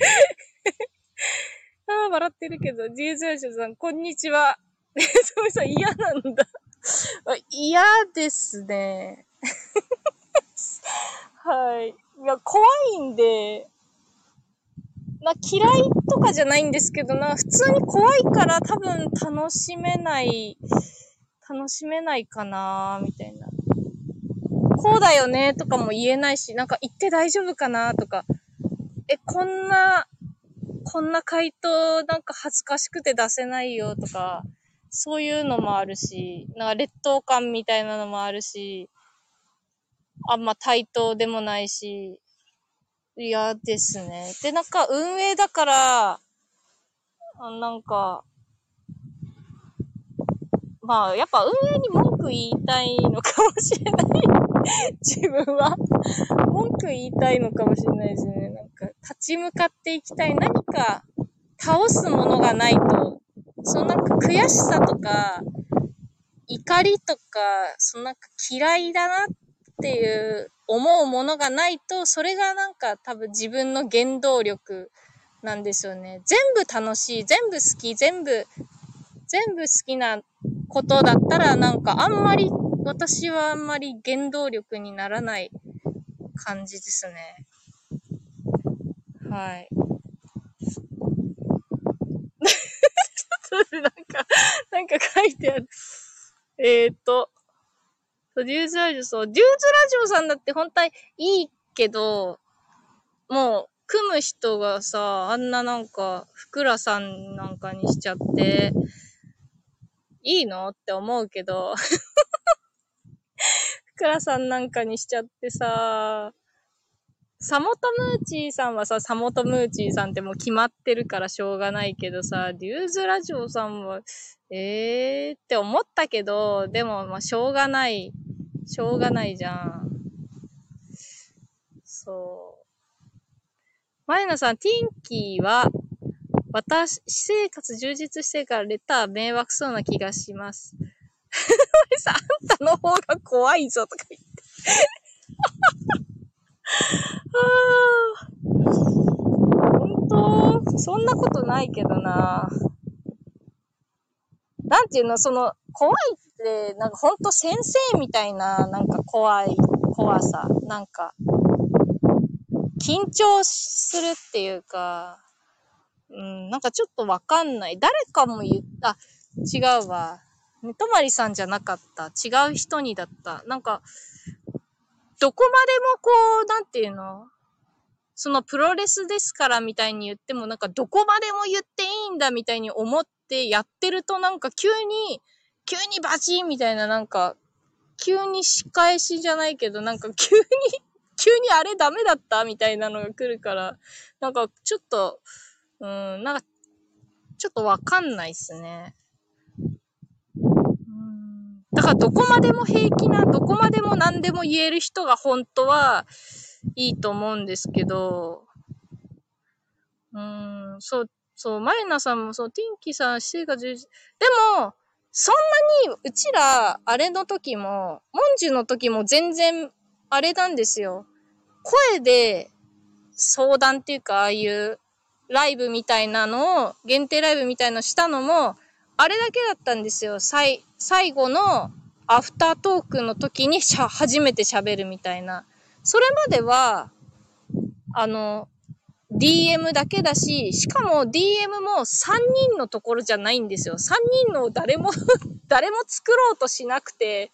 あ笑ってるけど、ジーズラジオさん、こんにちは。え そうそう、嫌なんだ。嫌ですね。はい。いや、怖いんで、まあ、嫌いとかじゃないんですけどな、普通に怖いから多分楽しめない、楽しめないかな、みたいな。こうだよね、とかも言えないし、なんか言って大丈夫かな、とか。え、こんな、こんな回答なんか恥ずかしくて出せないよとか、そういうのもあるし、なんか劣等感みたいなのもあるし、あんま対等でもないし、嫌ですね。で、なんか運営だから、あなんか、まあ、やっぱ運営に文句言いたいのかもしれない。自分は。文句言いたいのかもしれないですね。なんか、立ち向かっていきたい。何か倒すものがないと、そのなんか悔しさとか、怒りとか、そのなんか嫌いだなっていう思うものがないと、それがなんか多分自分の原動力なんですよね。全部楽しい、全部好き、全部、全部好きなことだったらなんかあんまり、私はあんまり原動力にならない感じですね。はい。ちょっとなんか、なんか書いてある。えーっと、そうデューズラジオ、そう、デューズラジオさんだって本当はいいけど、もう、組む人がさ、あんななんか、ふくらさんなんかにしちゃって、いいのって思うけど、ふくらさんなんかにしちゃってさ、サモトムーチーさんはさ、サモトムーチーさんってもう決まってるからしょうがないけどさ、デューズラジオさんは、えーって思ったけど、でもまあしょうがない、しょうがないじゃん。そう。マイナさん、ティンキーは、私、私生活充実してからレター迷惑そうな気がします。さ、あんたの方が怖いぞとか言って。あ本当？そんなことないけどな。なんていうの、その、怖いって、なんかほんと先生みたいな、なんか怖い、怖さ。なんか、緊張するっていうか、うん、なんかちょっとわかんない。誰かも言った、違うわ。ねとまりさんじゃなかった。違う人にだった。なんか、どこまでもこう、なんていうの？そのプロレスですからみたいに言っても、なんかどこまでも言っていいんだみたいに思ってやってるとなんか急に、急にバチンみたいななんか、急に仕返しじゃないけど、なんか急に、急にあれダメだったみたいなのが来るから、なんかちょっと、うん、なんか、ちょっとわかんないっすね。だからどこまでも平気な、どこまでも何でも言える人が本当はいいと思うんですけど、うん、そう、そう、マリナさんもそう、ティンキさん、私生活充実でも、そんなに、うちら、あれの時も、モンジュの時も全然、あれなんですよ。声で相談っていうか、ああいうライブみたいなのを、限定ライブみたいなのしたのも、あれだけだったんですよ。最、最後のアフタートークの時にしゃ、初めて喋るみたいな。それまでは、あの、DM だけだし、しかも DM も3人のところじゃないんですよ。3人の誰も、誰も作ろうとしなくて、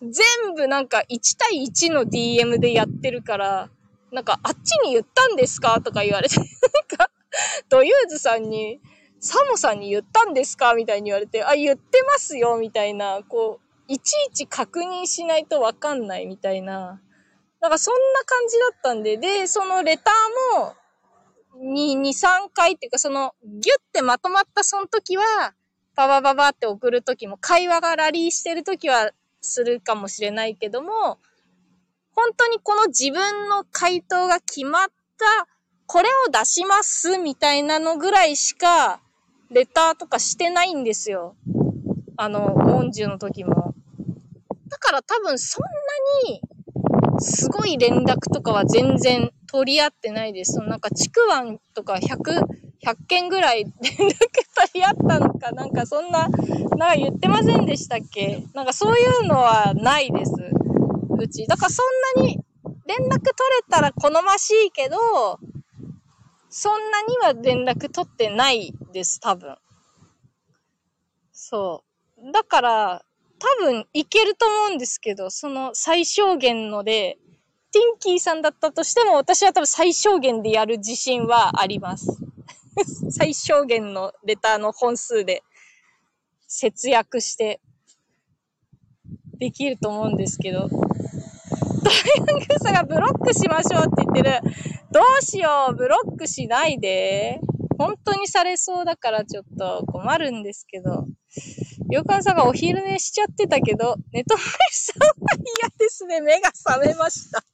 全部なんか1対1の DM でやってるから、なんかあっちに言ったんですか？とか言われて、なんか、ドユーズさんに、サモさんに言ったんですか？みたいに言われて、あ、言ってますよみたいな、こう、いちいち確認しないとわかんないみたいな。なんかそんな感じだったんで、で、そのレターも、に、2、3回っていうか、その、ギュってまとまったその時は、ババババって送る時も、会話がラリーしてる時はするかもしれないけども、本当にこの自分の回答が決まった、これを出しますみたいなのぐらいしか、レターとかしてないんですよ。あの、モンジュの時も。だから多分そんなに、すごい連絡とかは全然取り合ってないです。そのなんか、ちくわんとか100、100件ぐらい連絡取り合ったのか、なんかそんな、なんか言ってませんでしたっけ？なんかそういうのはないです。うち。だからそんなに連絡取れたら好ましいけど、そんなには連絡取ってないです、多分。そう。だから、多分いけると思うんですけど、その最小限ので、ティンキーさんだったとしても、私は多分最小限でやる自信はあります。最小限のレターの本数で節約してできると思うんですけど。トライアングさんがブロックしましょうって言ってる。どうしよう、ブロックしないで。本当にされそうだからちょっと困るんですけど。よかんさんがお昼寝しちゃってたけど、ネトマリさんは嫌ですね。目が覚めました。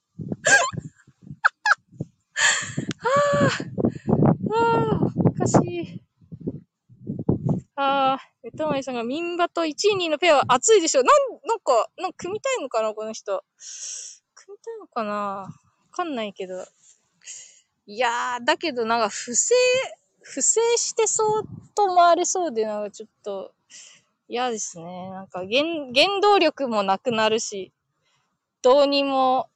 はぁ、はぁ、おかしい。あー、ネトマリさんがミンバと1位、2位のペアは熱いでしょ。なん、なんか、なんか組みたいのかなこの人。組みたのかな？わかんないけど。いやー、だけどなんか不正、不正してそうと思われそうで、なんかちょっと嫌ですね。なんか原、原動力もなくなるし、どうにも、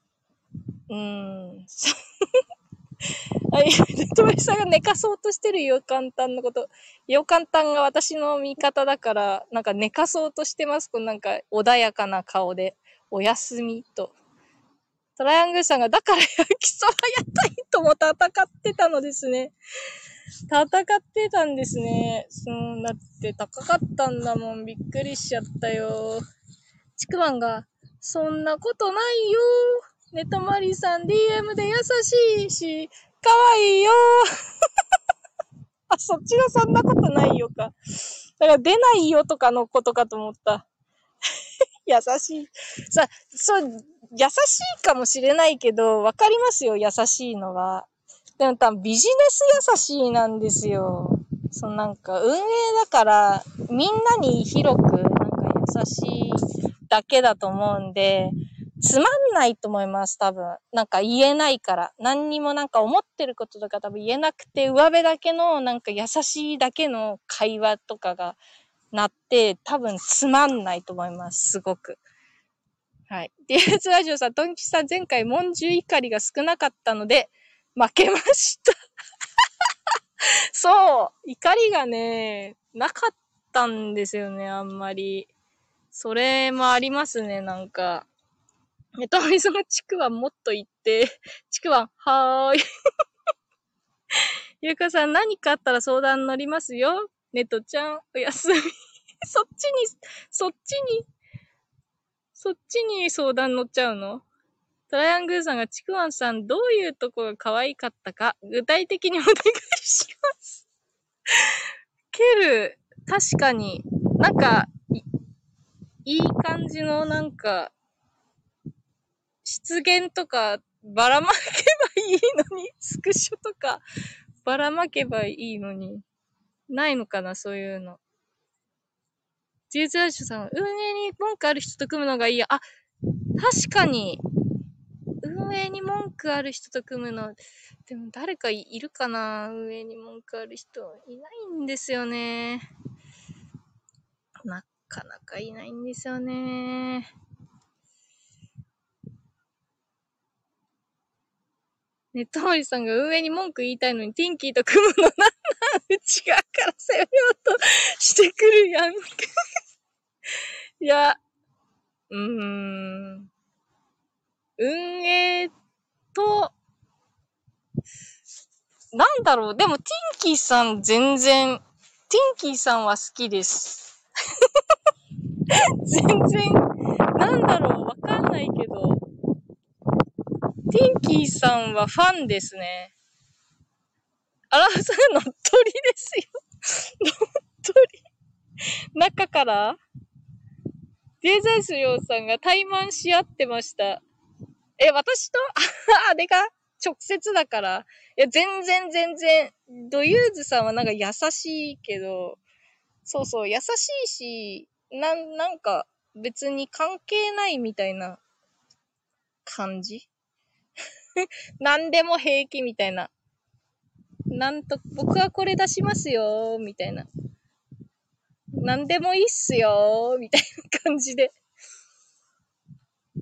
うーん。あ、いや、トメさんが寝かそうとしてるよ、簡単のこと。よ簡単が私の味方だから、なんか寝かそうとしてます。このなんか穏やかな顔で、おやすみと。トライアングルさんが、だから焼きそば屋台とも戦ってたのですね。戦ってたんですね。そう、だって高かったんだもん。びっくりしちゃったよ。ちくわんが、そんなことないよ。ネトマリさん DM で優しいし、かわいいよ。あ、そっちのそんなことないよか。だから出ないよとかのことかと思った。優しい。さ、そう、優しいかもしれないけど、わかりますよ、優しいのは。でも多分ビジネス優しいなんですよ。そのなんか運営だから、みんなに広くなんか優しいだけだと思うんで、つまんないと思います、多分。なんか言えないから。何にもなんか思ってることとか多分言えなくて、上辺だけのなんか優しいだけの会話とかがなって、多分つまんないと思います、すごく。はい。DS ラジオさん、トンキさん、前回、文殊怒りが少なかったので、負けました。そう。怒りがね、なかったんですよね、あんまり。それもありますね、なんか。え、とみそのちくわもっと言って、ちくわ、はーい。ゆうかさん、何かあったら相談乗りますよ。ネトちゃん、おやすみ。そっちに、そっちに、そっちに相談乗っちゃうの？トライアングルさんがちくわんさん、どういうとこが可愛かったか、具体的にお願いします。ケル、確かに、なんか、いい感じのなんか、失言とかばらまけばいいのに、スクショとかばらまけばいいのに、ないのかな、そういうの。ジューズラッシュさんは、運営に文句ある人と組むのがいいや。あ、確かに、運営に文句ある人と組むの、でも誰かいるかな？運営に文句ある人。いないんですよね。なかなかいないんですよね。ネットモリさんが運営に文句言いたいのにティンキーと組むのなんなん？内側から攻めようとしてくるやんか。いや、うーん。運営と、なんだろう。でも、ティンキーさん全然、ティンキーさんは好きです。全然、なんだろう。わかんないけど、ティンキーさんはファンですね。あら、それ乗っ取りですよ。乗っ取り。中から？デザイスリョウさんが怠慢し合ってました。え、私と？あれが直接だから。いや、全然全然。ドユーズさんはなんか優しいけど、そうそう、優しいし、なん、なんか別に関係ないみたいな感じ？何でも平気みたいな。なんと、僕はこれ出しますよ、みたいな。何でもいいっすよ、みたいな感じで。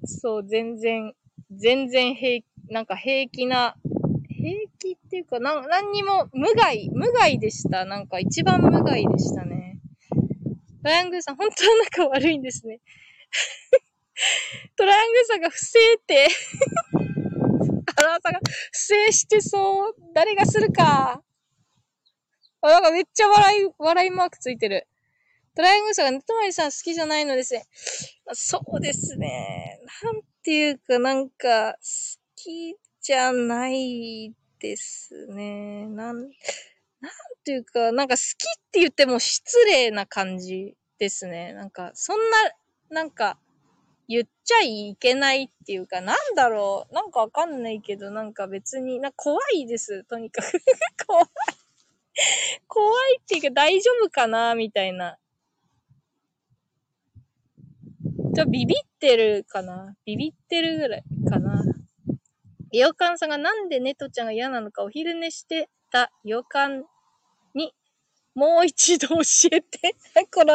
そう、全然、全然平、なんか平気な、平気っていうか、なん、何にも、無害、無害でした。なんか一番無害でしたね。トライアングルさん、本当は仲悪いんですね。トライアングルさんが不正ってアラーさんが不正してそう。誰がするか。あ、なんかめっちゃ笑い、笑いマークついてる。トライアングルさんがネトマリさん好きじゃないのですね。そうですね。なんていうか、なんか、好きじゃないですね。なん、なんていうか、なんか好きって言っても失礼な感じですね。なんか、そんな、なんか、言っちゃいけないっていうか、なんだろう。なんかわかんないけど、なんか別に、な怖いです。とにかく 怖い。怖いっていうか大丈夫かな？みたいな。ちょ、ビビってるかな？ビビってるぐらいかな。イオカンさんがなんでネトちゃんが嫌なのかお昼寝してたイオカンにもう一度教えて。この、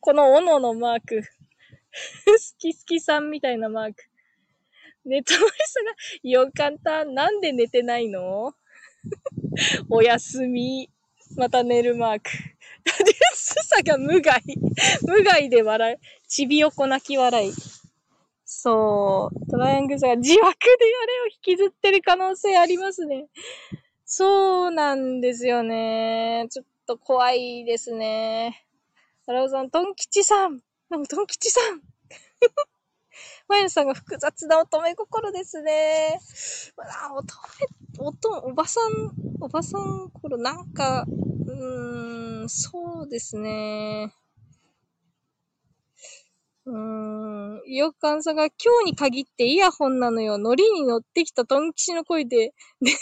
この斧のマーク。好き好きさんみたいなマーク。ネトマリさんが、よかった。なんで寝てないの？おやすみ。また寝るマーク。ダデュスさが無害。無害で笑い。ちびよこ泣き笑い。そう。トライアングルさんが自爆でやれを引きずってる可能性ありますね。そうなんですよね。ちょっと怖いですね。ララオさん、トン吉さん。なんか、トン吉さん マヤさんが複雑な乙女心ですね。まあ、乙女、おと、おばさん、おばさん頃、なんか、うーん、そうですね。うーん、よくかんさが今日に限ってイヤホンなのよ。ノリに乗ってきたトン吉の声で寝れる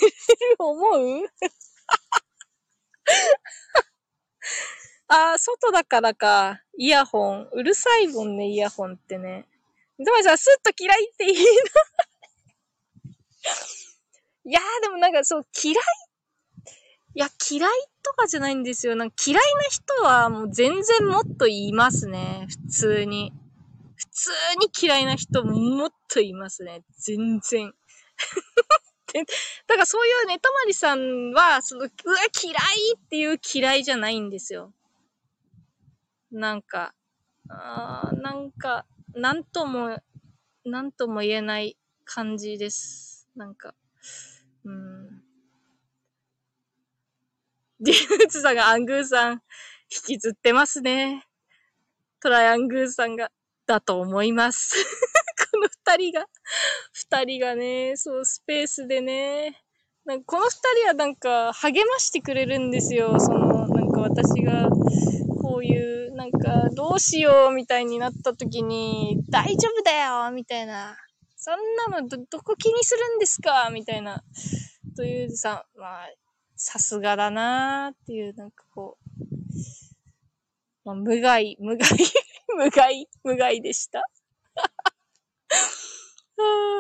思う？ああ、外だからか。イヤホン。うるさいもんね、イヤホンってね。でもさ、スッと嫌いって言いな。いやー、でもなんかそう、嫌い？いや、嫌いとかじゃないんですよ。なんか嫌いな人はもう全然もっと言いますね。普通に。普通に嫌いな人もっと言いますね。全然。だからそういうね、たまりさんは、その、うわ、嫌いっていう嫌いじゃないんですよ。なんか、あなんか、なんとも、なんとも言えない感じです。なんか、うん。ディーツさんがアングーさん、引きずってますね。トライアングーさんが、だと思います。この二人が、二人がね、そう、スペースでね、なんかこの二人はなんか励ましてくれるんですよ。その、なんか私が、こういうなんか、どうしようみたいになった時に、大丈夫だよみたいな。そんなのど、どこ気にするんですかみたいな。というさ、まあ、さすがだなーっていう、なんかこう、まあ、無害、無害、無害、無害でした。は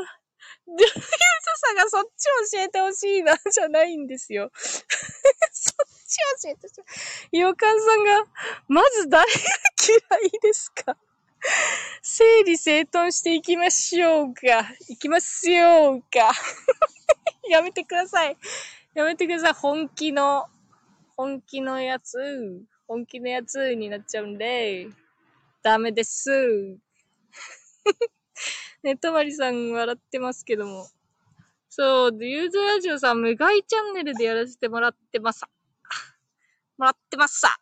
ぁ。ジュリウスさんがそっち教えてほしいな、じゃないんですよ。そっち教えてほしい。ヨカンさんが、まず誰が嫌いですか？整理整頓していきましょうか。いきますようか。やめてください。やめてください。本気の、本気のやつ、本気のやつになっちゃうんで、ダメです。ね、とまりさん笑ってますけども。そう、ユーズラジオさん、無害チャンネルでやらせてもらってます。もらってますさ。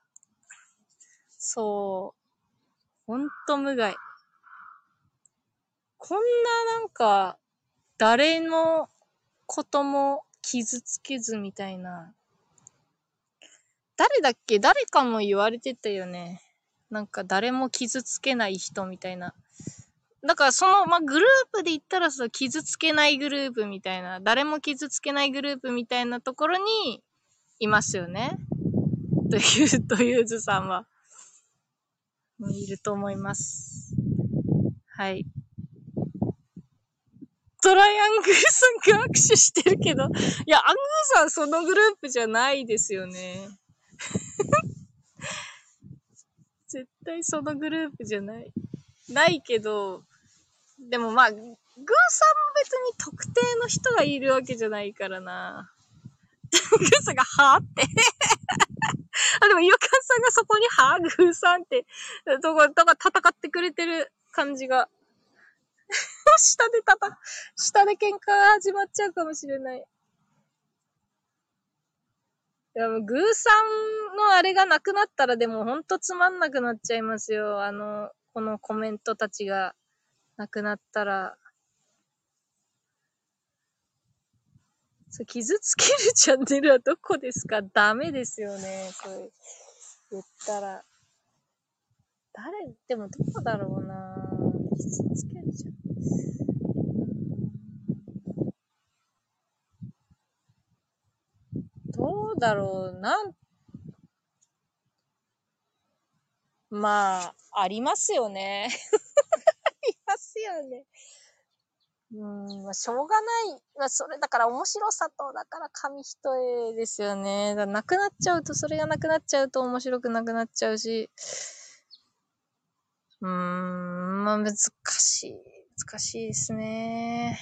そう。ほんと無害。こんななんか、誰のことも傷つけずみたいな。誰だっけ？誰かも言われてたよね。なんか誰も傷つけない人みたいな。だからその、まあ、グループで言ったらさ、傷つけないグループみたいな、誰も傷つけないグループみたいなところにいますよね。という、というずさんは。いると思います。はい。トライアングルさんが握手してるけど、いや、アングーさんそのグループじゃないですよね。絶対そのグループじゃない。ないけど、でもまあ、グーさんも別に特定の人がいるわけじゃないからな。グーさんが、はぁって。あ、でも、イワカンさんがそこに、はぁグーさんって、とこ、とか戦ってくれてる感じが。下でたた、下で喧嘩が始まっちゃうかもしれない。いや、もう、グーさんのあれがなくなったら、でもほんとつまんなくなっちゃいますよ。あの、このコメントたちがなくなったら。そう傷つけるチャンネルはどこですか？ダメですよね。それ言ったら。誰、でもどこだろうな傷つけるチャンネル。どうだろうなん、まあ、ありますよね。ありますよね。うん、まあ、しょうがない。まあ、それ、だから面白さと、だから紙一重ですよね。だなくなっちゃうと、それがなくなっちゃうと面白くなくなっちゃうし。うーん、まあ、難しい。難しいですね。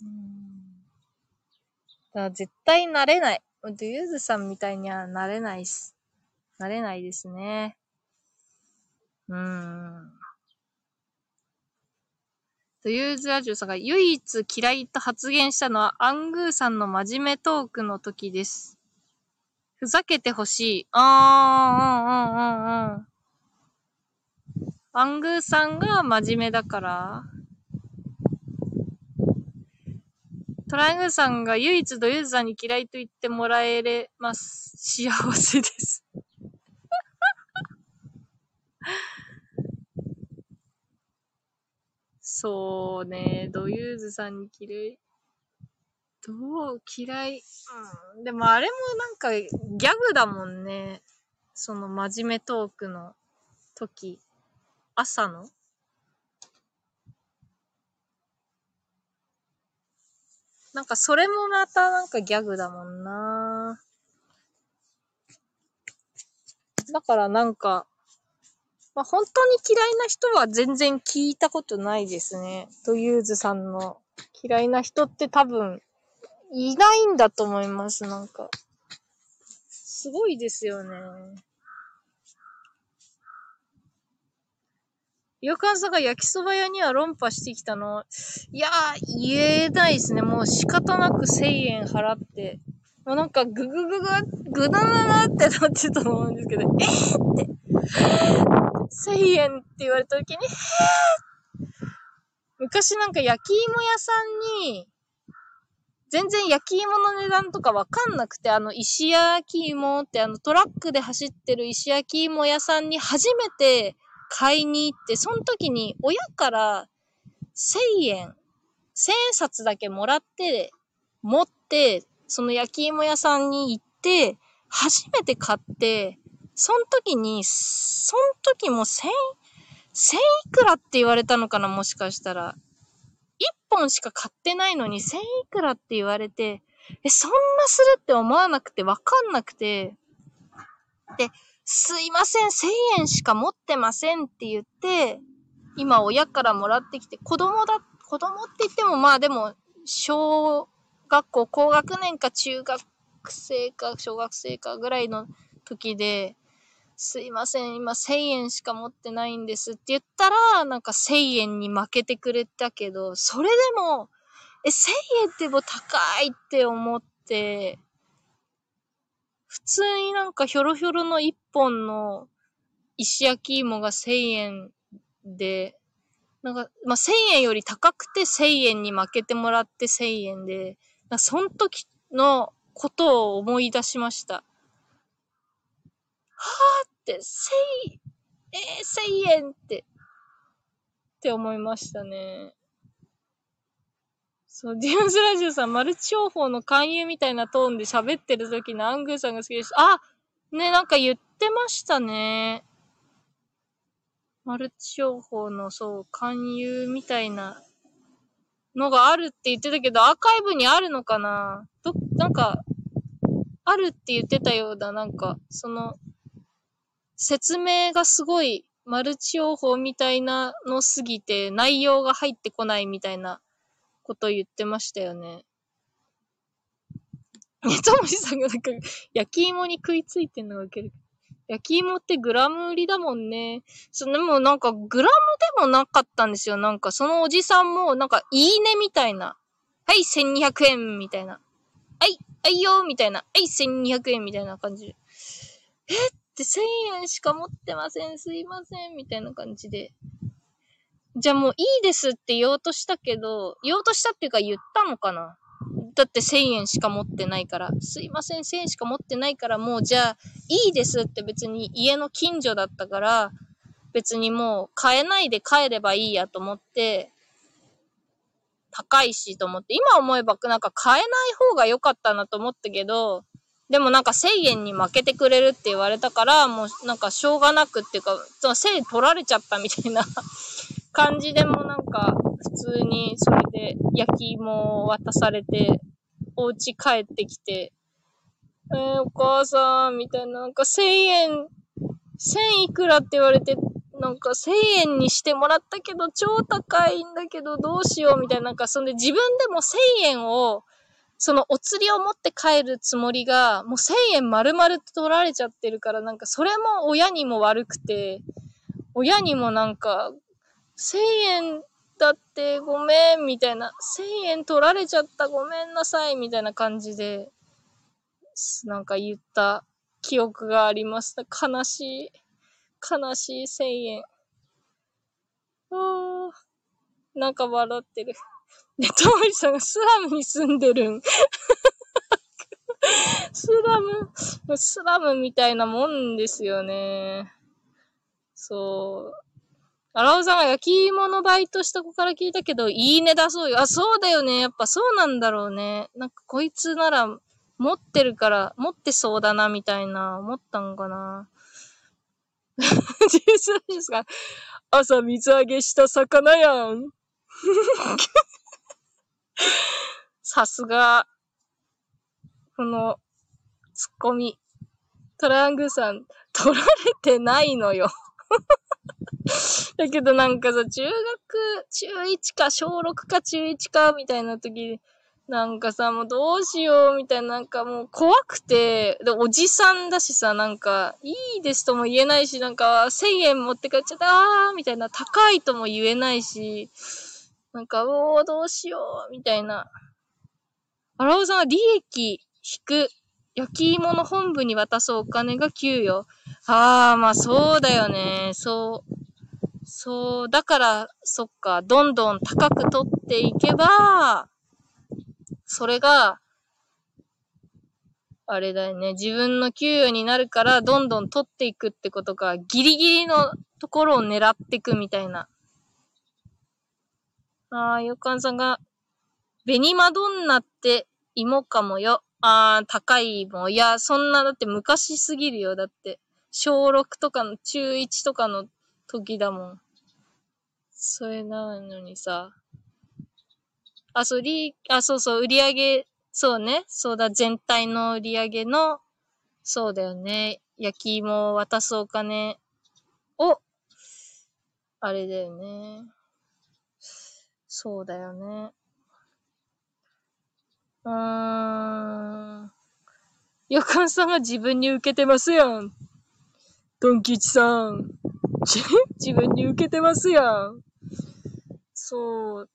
うん。だから絶対なれない。ドゥユーズさんみたいにはなれないっす。なれないですね。うーん。というズラジオさんが唯一嫌いと発言したのはアングーさんの真面目トークの時です。ふざけてほしい。あー、うんうんうんうん。アングーさんが真面目だからトライアングルさんが唯一ドユーズさんに嫌いと言ってもらえれます。幸せです。そうね、ドユーズさんに嫌い。どう嫌い？うん。でもあれもなんかギャグだもんね。その真面目トークの時。朝の？なんかそれもまたなんかギャグだもんな。だからなんか、まあ、本当に嫌いな人は全然聞いたことないですね。トユーズさんの嫌いな人って多分いないんだと思います、なんか。すごいですよね。よかんさんが焼きそば屋には論破してきたの。いやー、言えないですね。もう仕方なく1000円払って。もうなんかググググ、グダナナってなってたと思うんですけど、えーって。1000円って言われた時に、へー昔なんか焼き芋屋さんに、全然焼き芋の値段とかわかんなくて、あの、石焼き芋ってあのトラックで走ってる石焼き芋屋さんに初めて買いに行って、その時に親から1000円、1000円札だけもらって、持って、その焼き芋屋さんに行って、初めて買って、その時に、その時も1000、1000いくらって言われたのかな、もしかしたら。1本しか買ってないのに1000いくらって言われて、え、そんなするって思わなくて、わかんなくて、で、すいません、1000円しか持ってませんって言って、今親からもらってきて、子供だ、子供って言ってもまあでも、小学校高学年か中学生か小学生かぐらいの時で、すいません、今1000円しか持ってないんですって言ったら、なんか1000円に負けてくれたけど、それでも、え、1000円ってもう高いって思って、普通になんかひょろひょろの1本の石焼き芋が1000円で、なんか、まあ、1000円より高くて1000円に負けてもらって1000円で、なんかその時のことを思い出しました。はぁって、1000、えー、1000円って、って思いましたね。そう、ディアンズラジオさん、マルチ商法の勧誘みたいなトーンで喋ってる時のアングーさんが好きです。あね、なんか言ってましたね。マルチ商法の、そう、勧誘みたいなのがあるって言ってたけど、アーカイブにあるのかな？ど、なんか、あるって言ってたようだ。なんか、その、説明がすごい、マルチ商法みたいなのすぎて、内容が入ってこないみたいなこと言ってましたよね。ねともしさんがなんか、焼き芋に食いついてんのがウケる。焼き芋ってグラム売りだもんね。そでもなんかグラムでもなかったんですよ。なんかそのおじさんもなんかいいねみたいな。はい、1200円みたいな。はい、はいよみたいな。はい、1200円みたいな感じ。えって1000円しか持ってません。すいません。みたいな感じで。じゃあもういいですって言おうとしたけど、言おうとしたっていうか言ったのかな？だって1000円しか持ってないから、すいません、1000円しか持ってないから、もうじゃあ、いいですって別に家の近所だったから、別にもう買えないで帰ればいいやと思って、高いしと思って、今思えばなんか買えない方が良かったなと思ったけど、でもなんか1000円に負けてくれるって言われたから、もうなんかしょうがなくっていうか、その1000円取られちゃったみたいな。感じでもなんか、普通にそれで焼き芋を渡されて、お家帰ってきて、えー、お母さん、みたいな、なんか1000円、1000いくらって言われて、なんか1000円にしてもらったけど、超高いんだけど、どうしようみたいな、なんかそんで自分でも1000円を、そのお釣りを持って帰るつもりが、もう1000円丸々取られちゃってるから、なんかそれも親にも悪くて、親にもなんか、1000円だってごめん、みたいな。1000円取られちゃった、ごめんなさい、みたいな感じで、なんか言った記憶がありました。悲しい、悲しい1000円。あー、なんか笑ってる。で、トモリさんがスラムに住んでるん。スラム、スラムみたいなもんですよね。そう。荒尾さんが焼き芋のバイトした子から聞いたけど、いいねだそうよ。あ、そうだよね。やっぱそうなんだろうね。なんかこいつなら持ってるから、持ってそうだな、みたいな、思ったんかな。実ですか朝水揚げした魚やん。さすが、この、ツッコミ。トラングさん、取られてないのよ。だけどなんかさ、中学、中1か、小6か中1か、みたいな時、なんかさ、もうどうしよう、みたいな、なんかもう怖くて、で、おじさんだしさ、なんか、いいですとも言えないし、なんか、1000円持って帰っちゃったー、みたいな、高いとも言えないし、なんか、おー、どうしよう、みたいな。荒尾さんは利益引く、焼き芋の本部に渡すお金が給与。ああ、まあそうだよね。そう。そう、だから、そっか、どんどん高く取っていけば、それが、あれだよね、自分の給与になるから、どんどん取っていくってことか、ギリギリのところを狙っていくみたいな。ああ、よかんさんが、紅マドンナって芋かもよ。ああ、高い芋。いや、そんな、だって昔すぎるよ。だって、小6とかの、中1とかの時だもん。それなのにさ。あ、そう、り、あ、そうそう、売り上げ、そうね。そうだ、全体の売り上げの、そうだよね。焼き芋を渡すお金を、あれだよね。そうだよね。うーん。よかんさんが自分に受けてますやん。ドン吉さん。自分に受けてますやん。そう。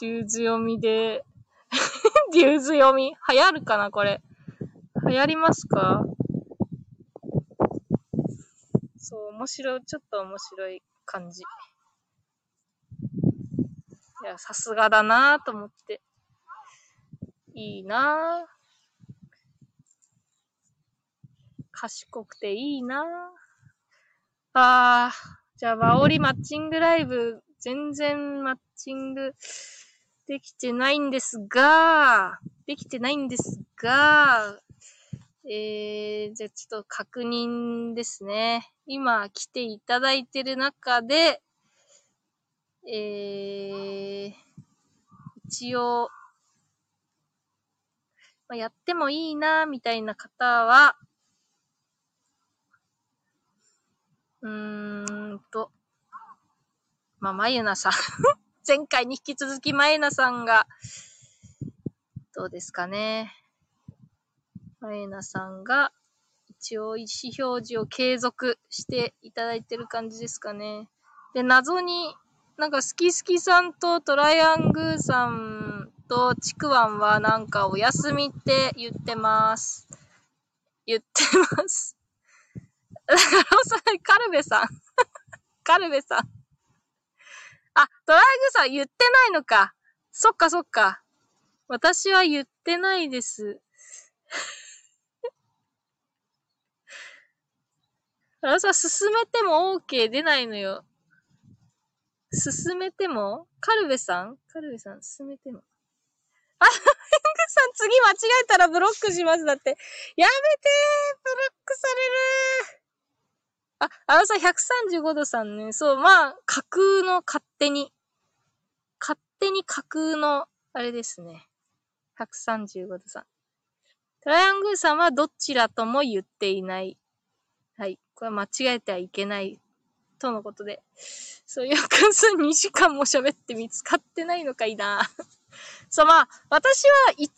デューズ読みで、デューズ読み流行るかなこれ。流行りますか？そう、面白い、ちょっと面白い感じ。いや、さすがだなぁと思って。いいなぁ。賢くていいなぁ。あー、じゃあ、ワオリマッチングライブ、全然マッチングできてないんですが、できてないんですが、えー、じゃあちょっと確認ですね。今来ていただいてる中で、えー、一応、まあ、やってもいいな、みたいな方は、うーんと、まあ、まゆなさん 前回に引き続きまゆなさんが、どうですかね。まゆなさんが、一応意思表示を継続していただいてる感じですかね。で、謎に、なんか、スキスキさんとトライアングーさんとちくわんはなんかお休みって言ってます。言ってます。だから、それ、カルベさん。カルベさん。あ、トライグさん言ってないのか。そっかそっか。私は言ってないです。私は進めても OK 出ないのよ。進めても？カルベさん？カルベさん、進めても。あ、ヘングさん次間違えたらブロックします。だって。やめてーブロックされるあ、あのさ、135度さんね。そう、まあ、架空の勝手に。勝手に架空の、あれですね。135度さん。トライアングルさんはどちらとも言っていない。はい。これ間違えてはいけないとのことで、そういう関数2時間も喋って見つかってないのかいな。そう、まあ、私は一応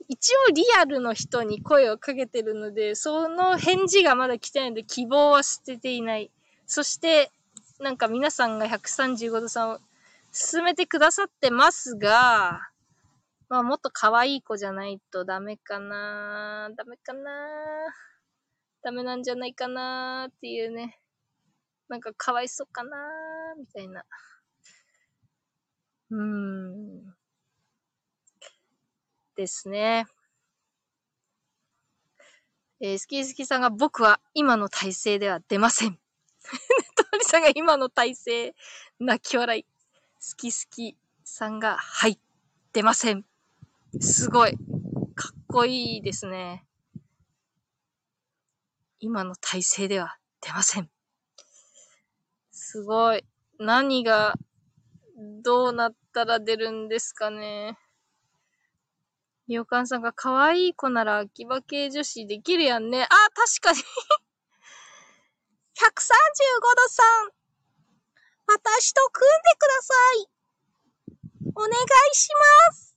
ね、一応リアルの人に声をかけてるので、その返事がまだ来てないので、希望は捨てていない。そして、なんか皆さんが135度さんを進めてくださってますが、まあ、もっと可愛い子じゃないとダメかなダメかなダメなんじゃないかなっていうね。なんかかわいそうかなみたいな。うーん。ですね。えー、スキースキーさんが僕は今の体勢では出ません。トーリさんが今の体勢、泣き笑い。スキスキさんが、はい、出ません。すごい。かっこいいですね。今の体勢では出ません。すごい。何が、どうなったら出るんですかね。みおかんさんが可愛い子なら秋葉系女子できるやんね。あ、確かに135度さん。私と組んでください。お願いします。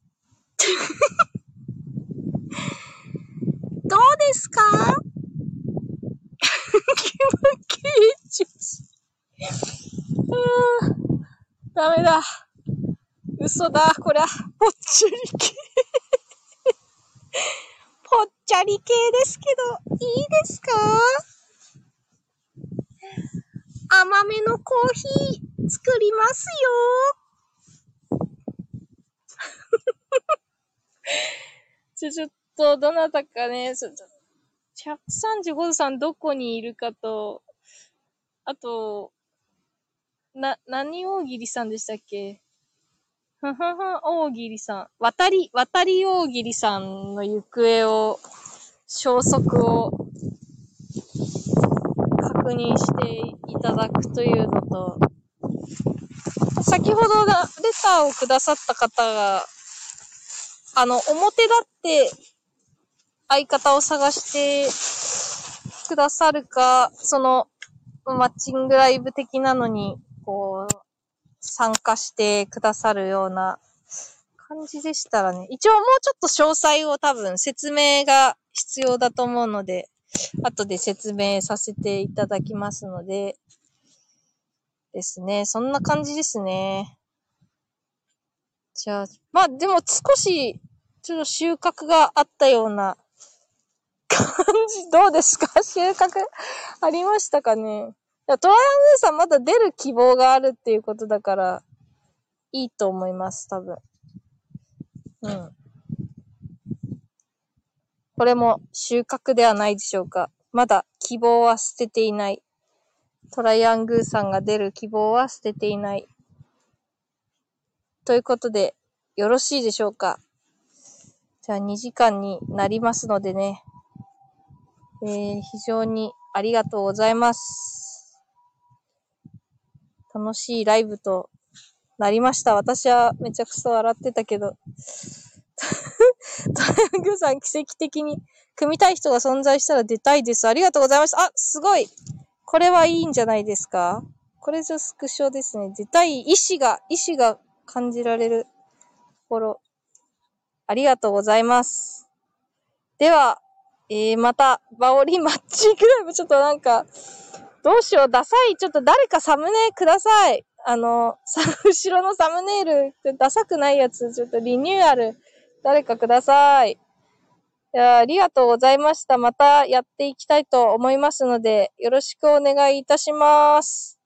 どうですか？秋葉系女子。ダメだ。嘘だ、こりゃ。ぽっちゃり系。ぽっちゃり系ですけど、いいですか？甘めのコーヒー作りますよ。ちょ、ちょっと、どなたかね、135度さんどこにいるかと、あと、な、何大喜利さんでしたっけふふふ、大喜利さん。渡り、渡り大喜利さんの行方を、消息を確認していただくというのと、先ほどがレターをくださった方が、あの、表立って相方を探してくださるか、その、マッチングライブ的なのにこう、参加してくださるような感じでしたらね。一応もうちょっと詳細を多分説明が必要だと思うので、後で説明させていただきますので、ですね。そんな感じですね。じゃあ、まあでも少し、ちょっと収穫があったような 感じ、どうですか？収穫？ありましたかね、トライアングルさんまだ出る希望があるっていうことだから、いいと思います、多分。うん。これも収穫ではないでしょうか。まだ希望は捨てていない。トライアングーさんが出る希望は捨てていない。ということで、よろしいでしょうか。じゃあ2時間になりますのでね。えー、非常にありがとうございます。楽しいライブとなりました。私はめちゃくそ笑ってたけど。トラングさん奇跡的に組みたい人が存在したら出たいです。ありがとうございます。あ、すごいこれはいいんじゃないですかこれぞスクショですね。出たい意志が、意志が感じられるところ。ありがとうございます。では、えー、また、バオリマッチングライブ、ちょっとなんか、どうしよう、ダサい。ちょっと誰かサムネください。あの、さ、後ろのサムネイル、ダサくないやつ、ちょっとリニューアル、誰かください。いやありがとうございました。またやっていきたいと思いますので、よろしくお願いいたします。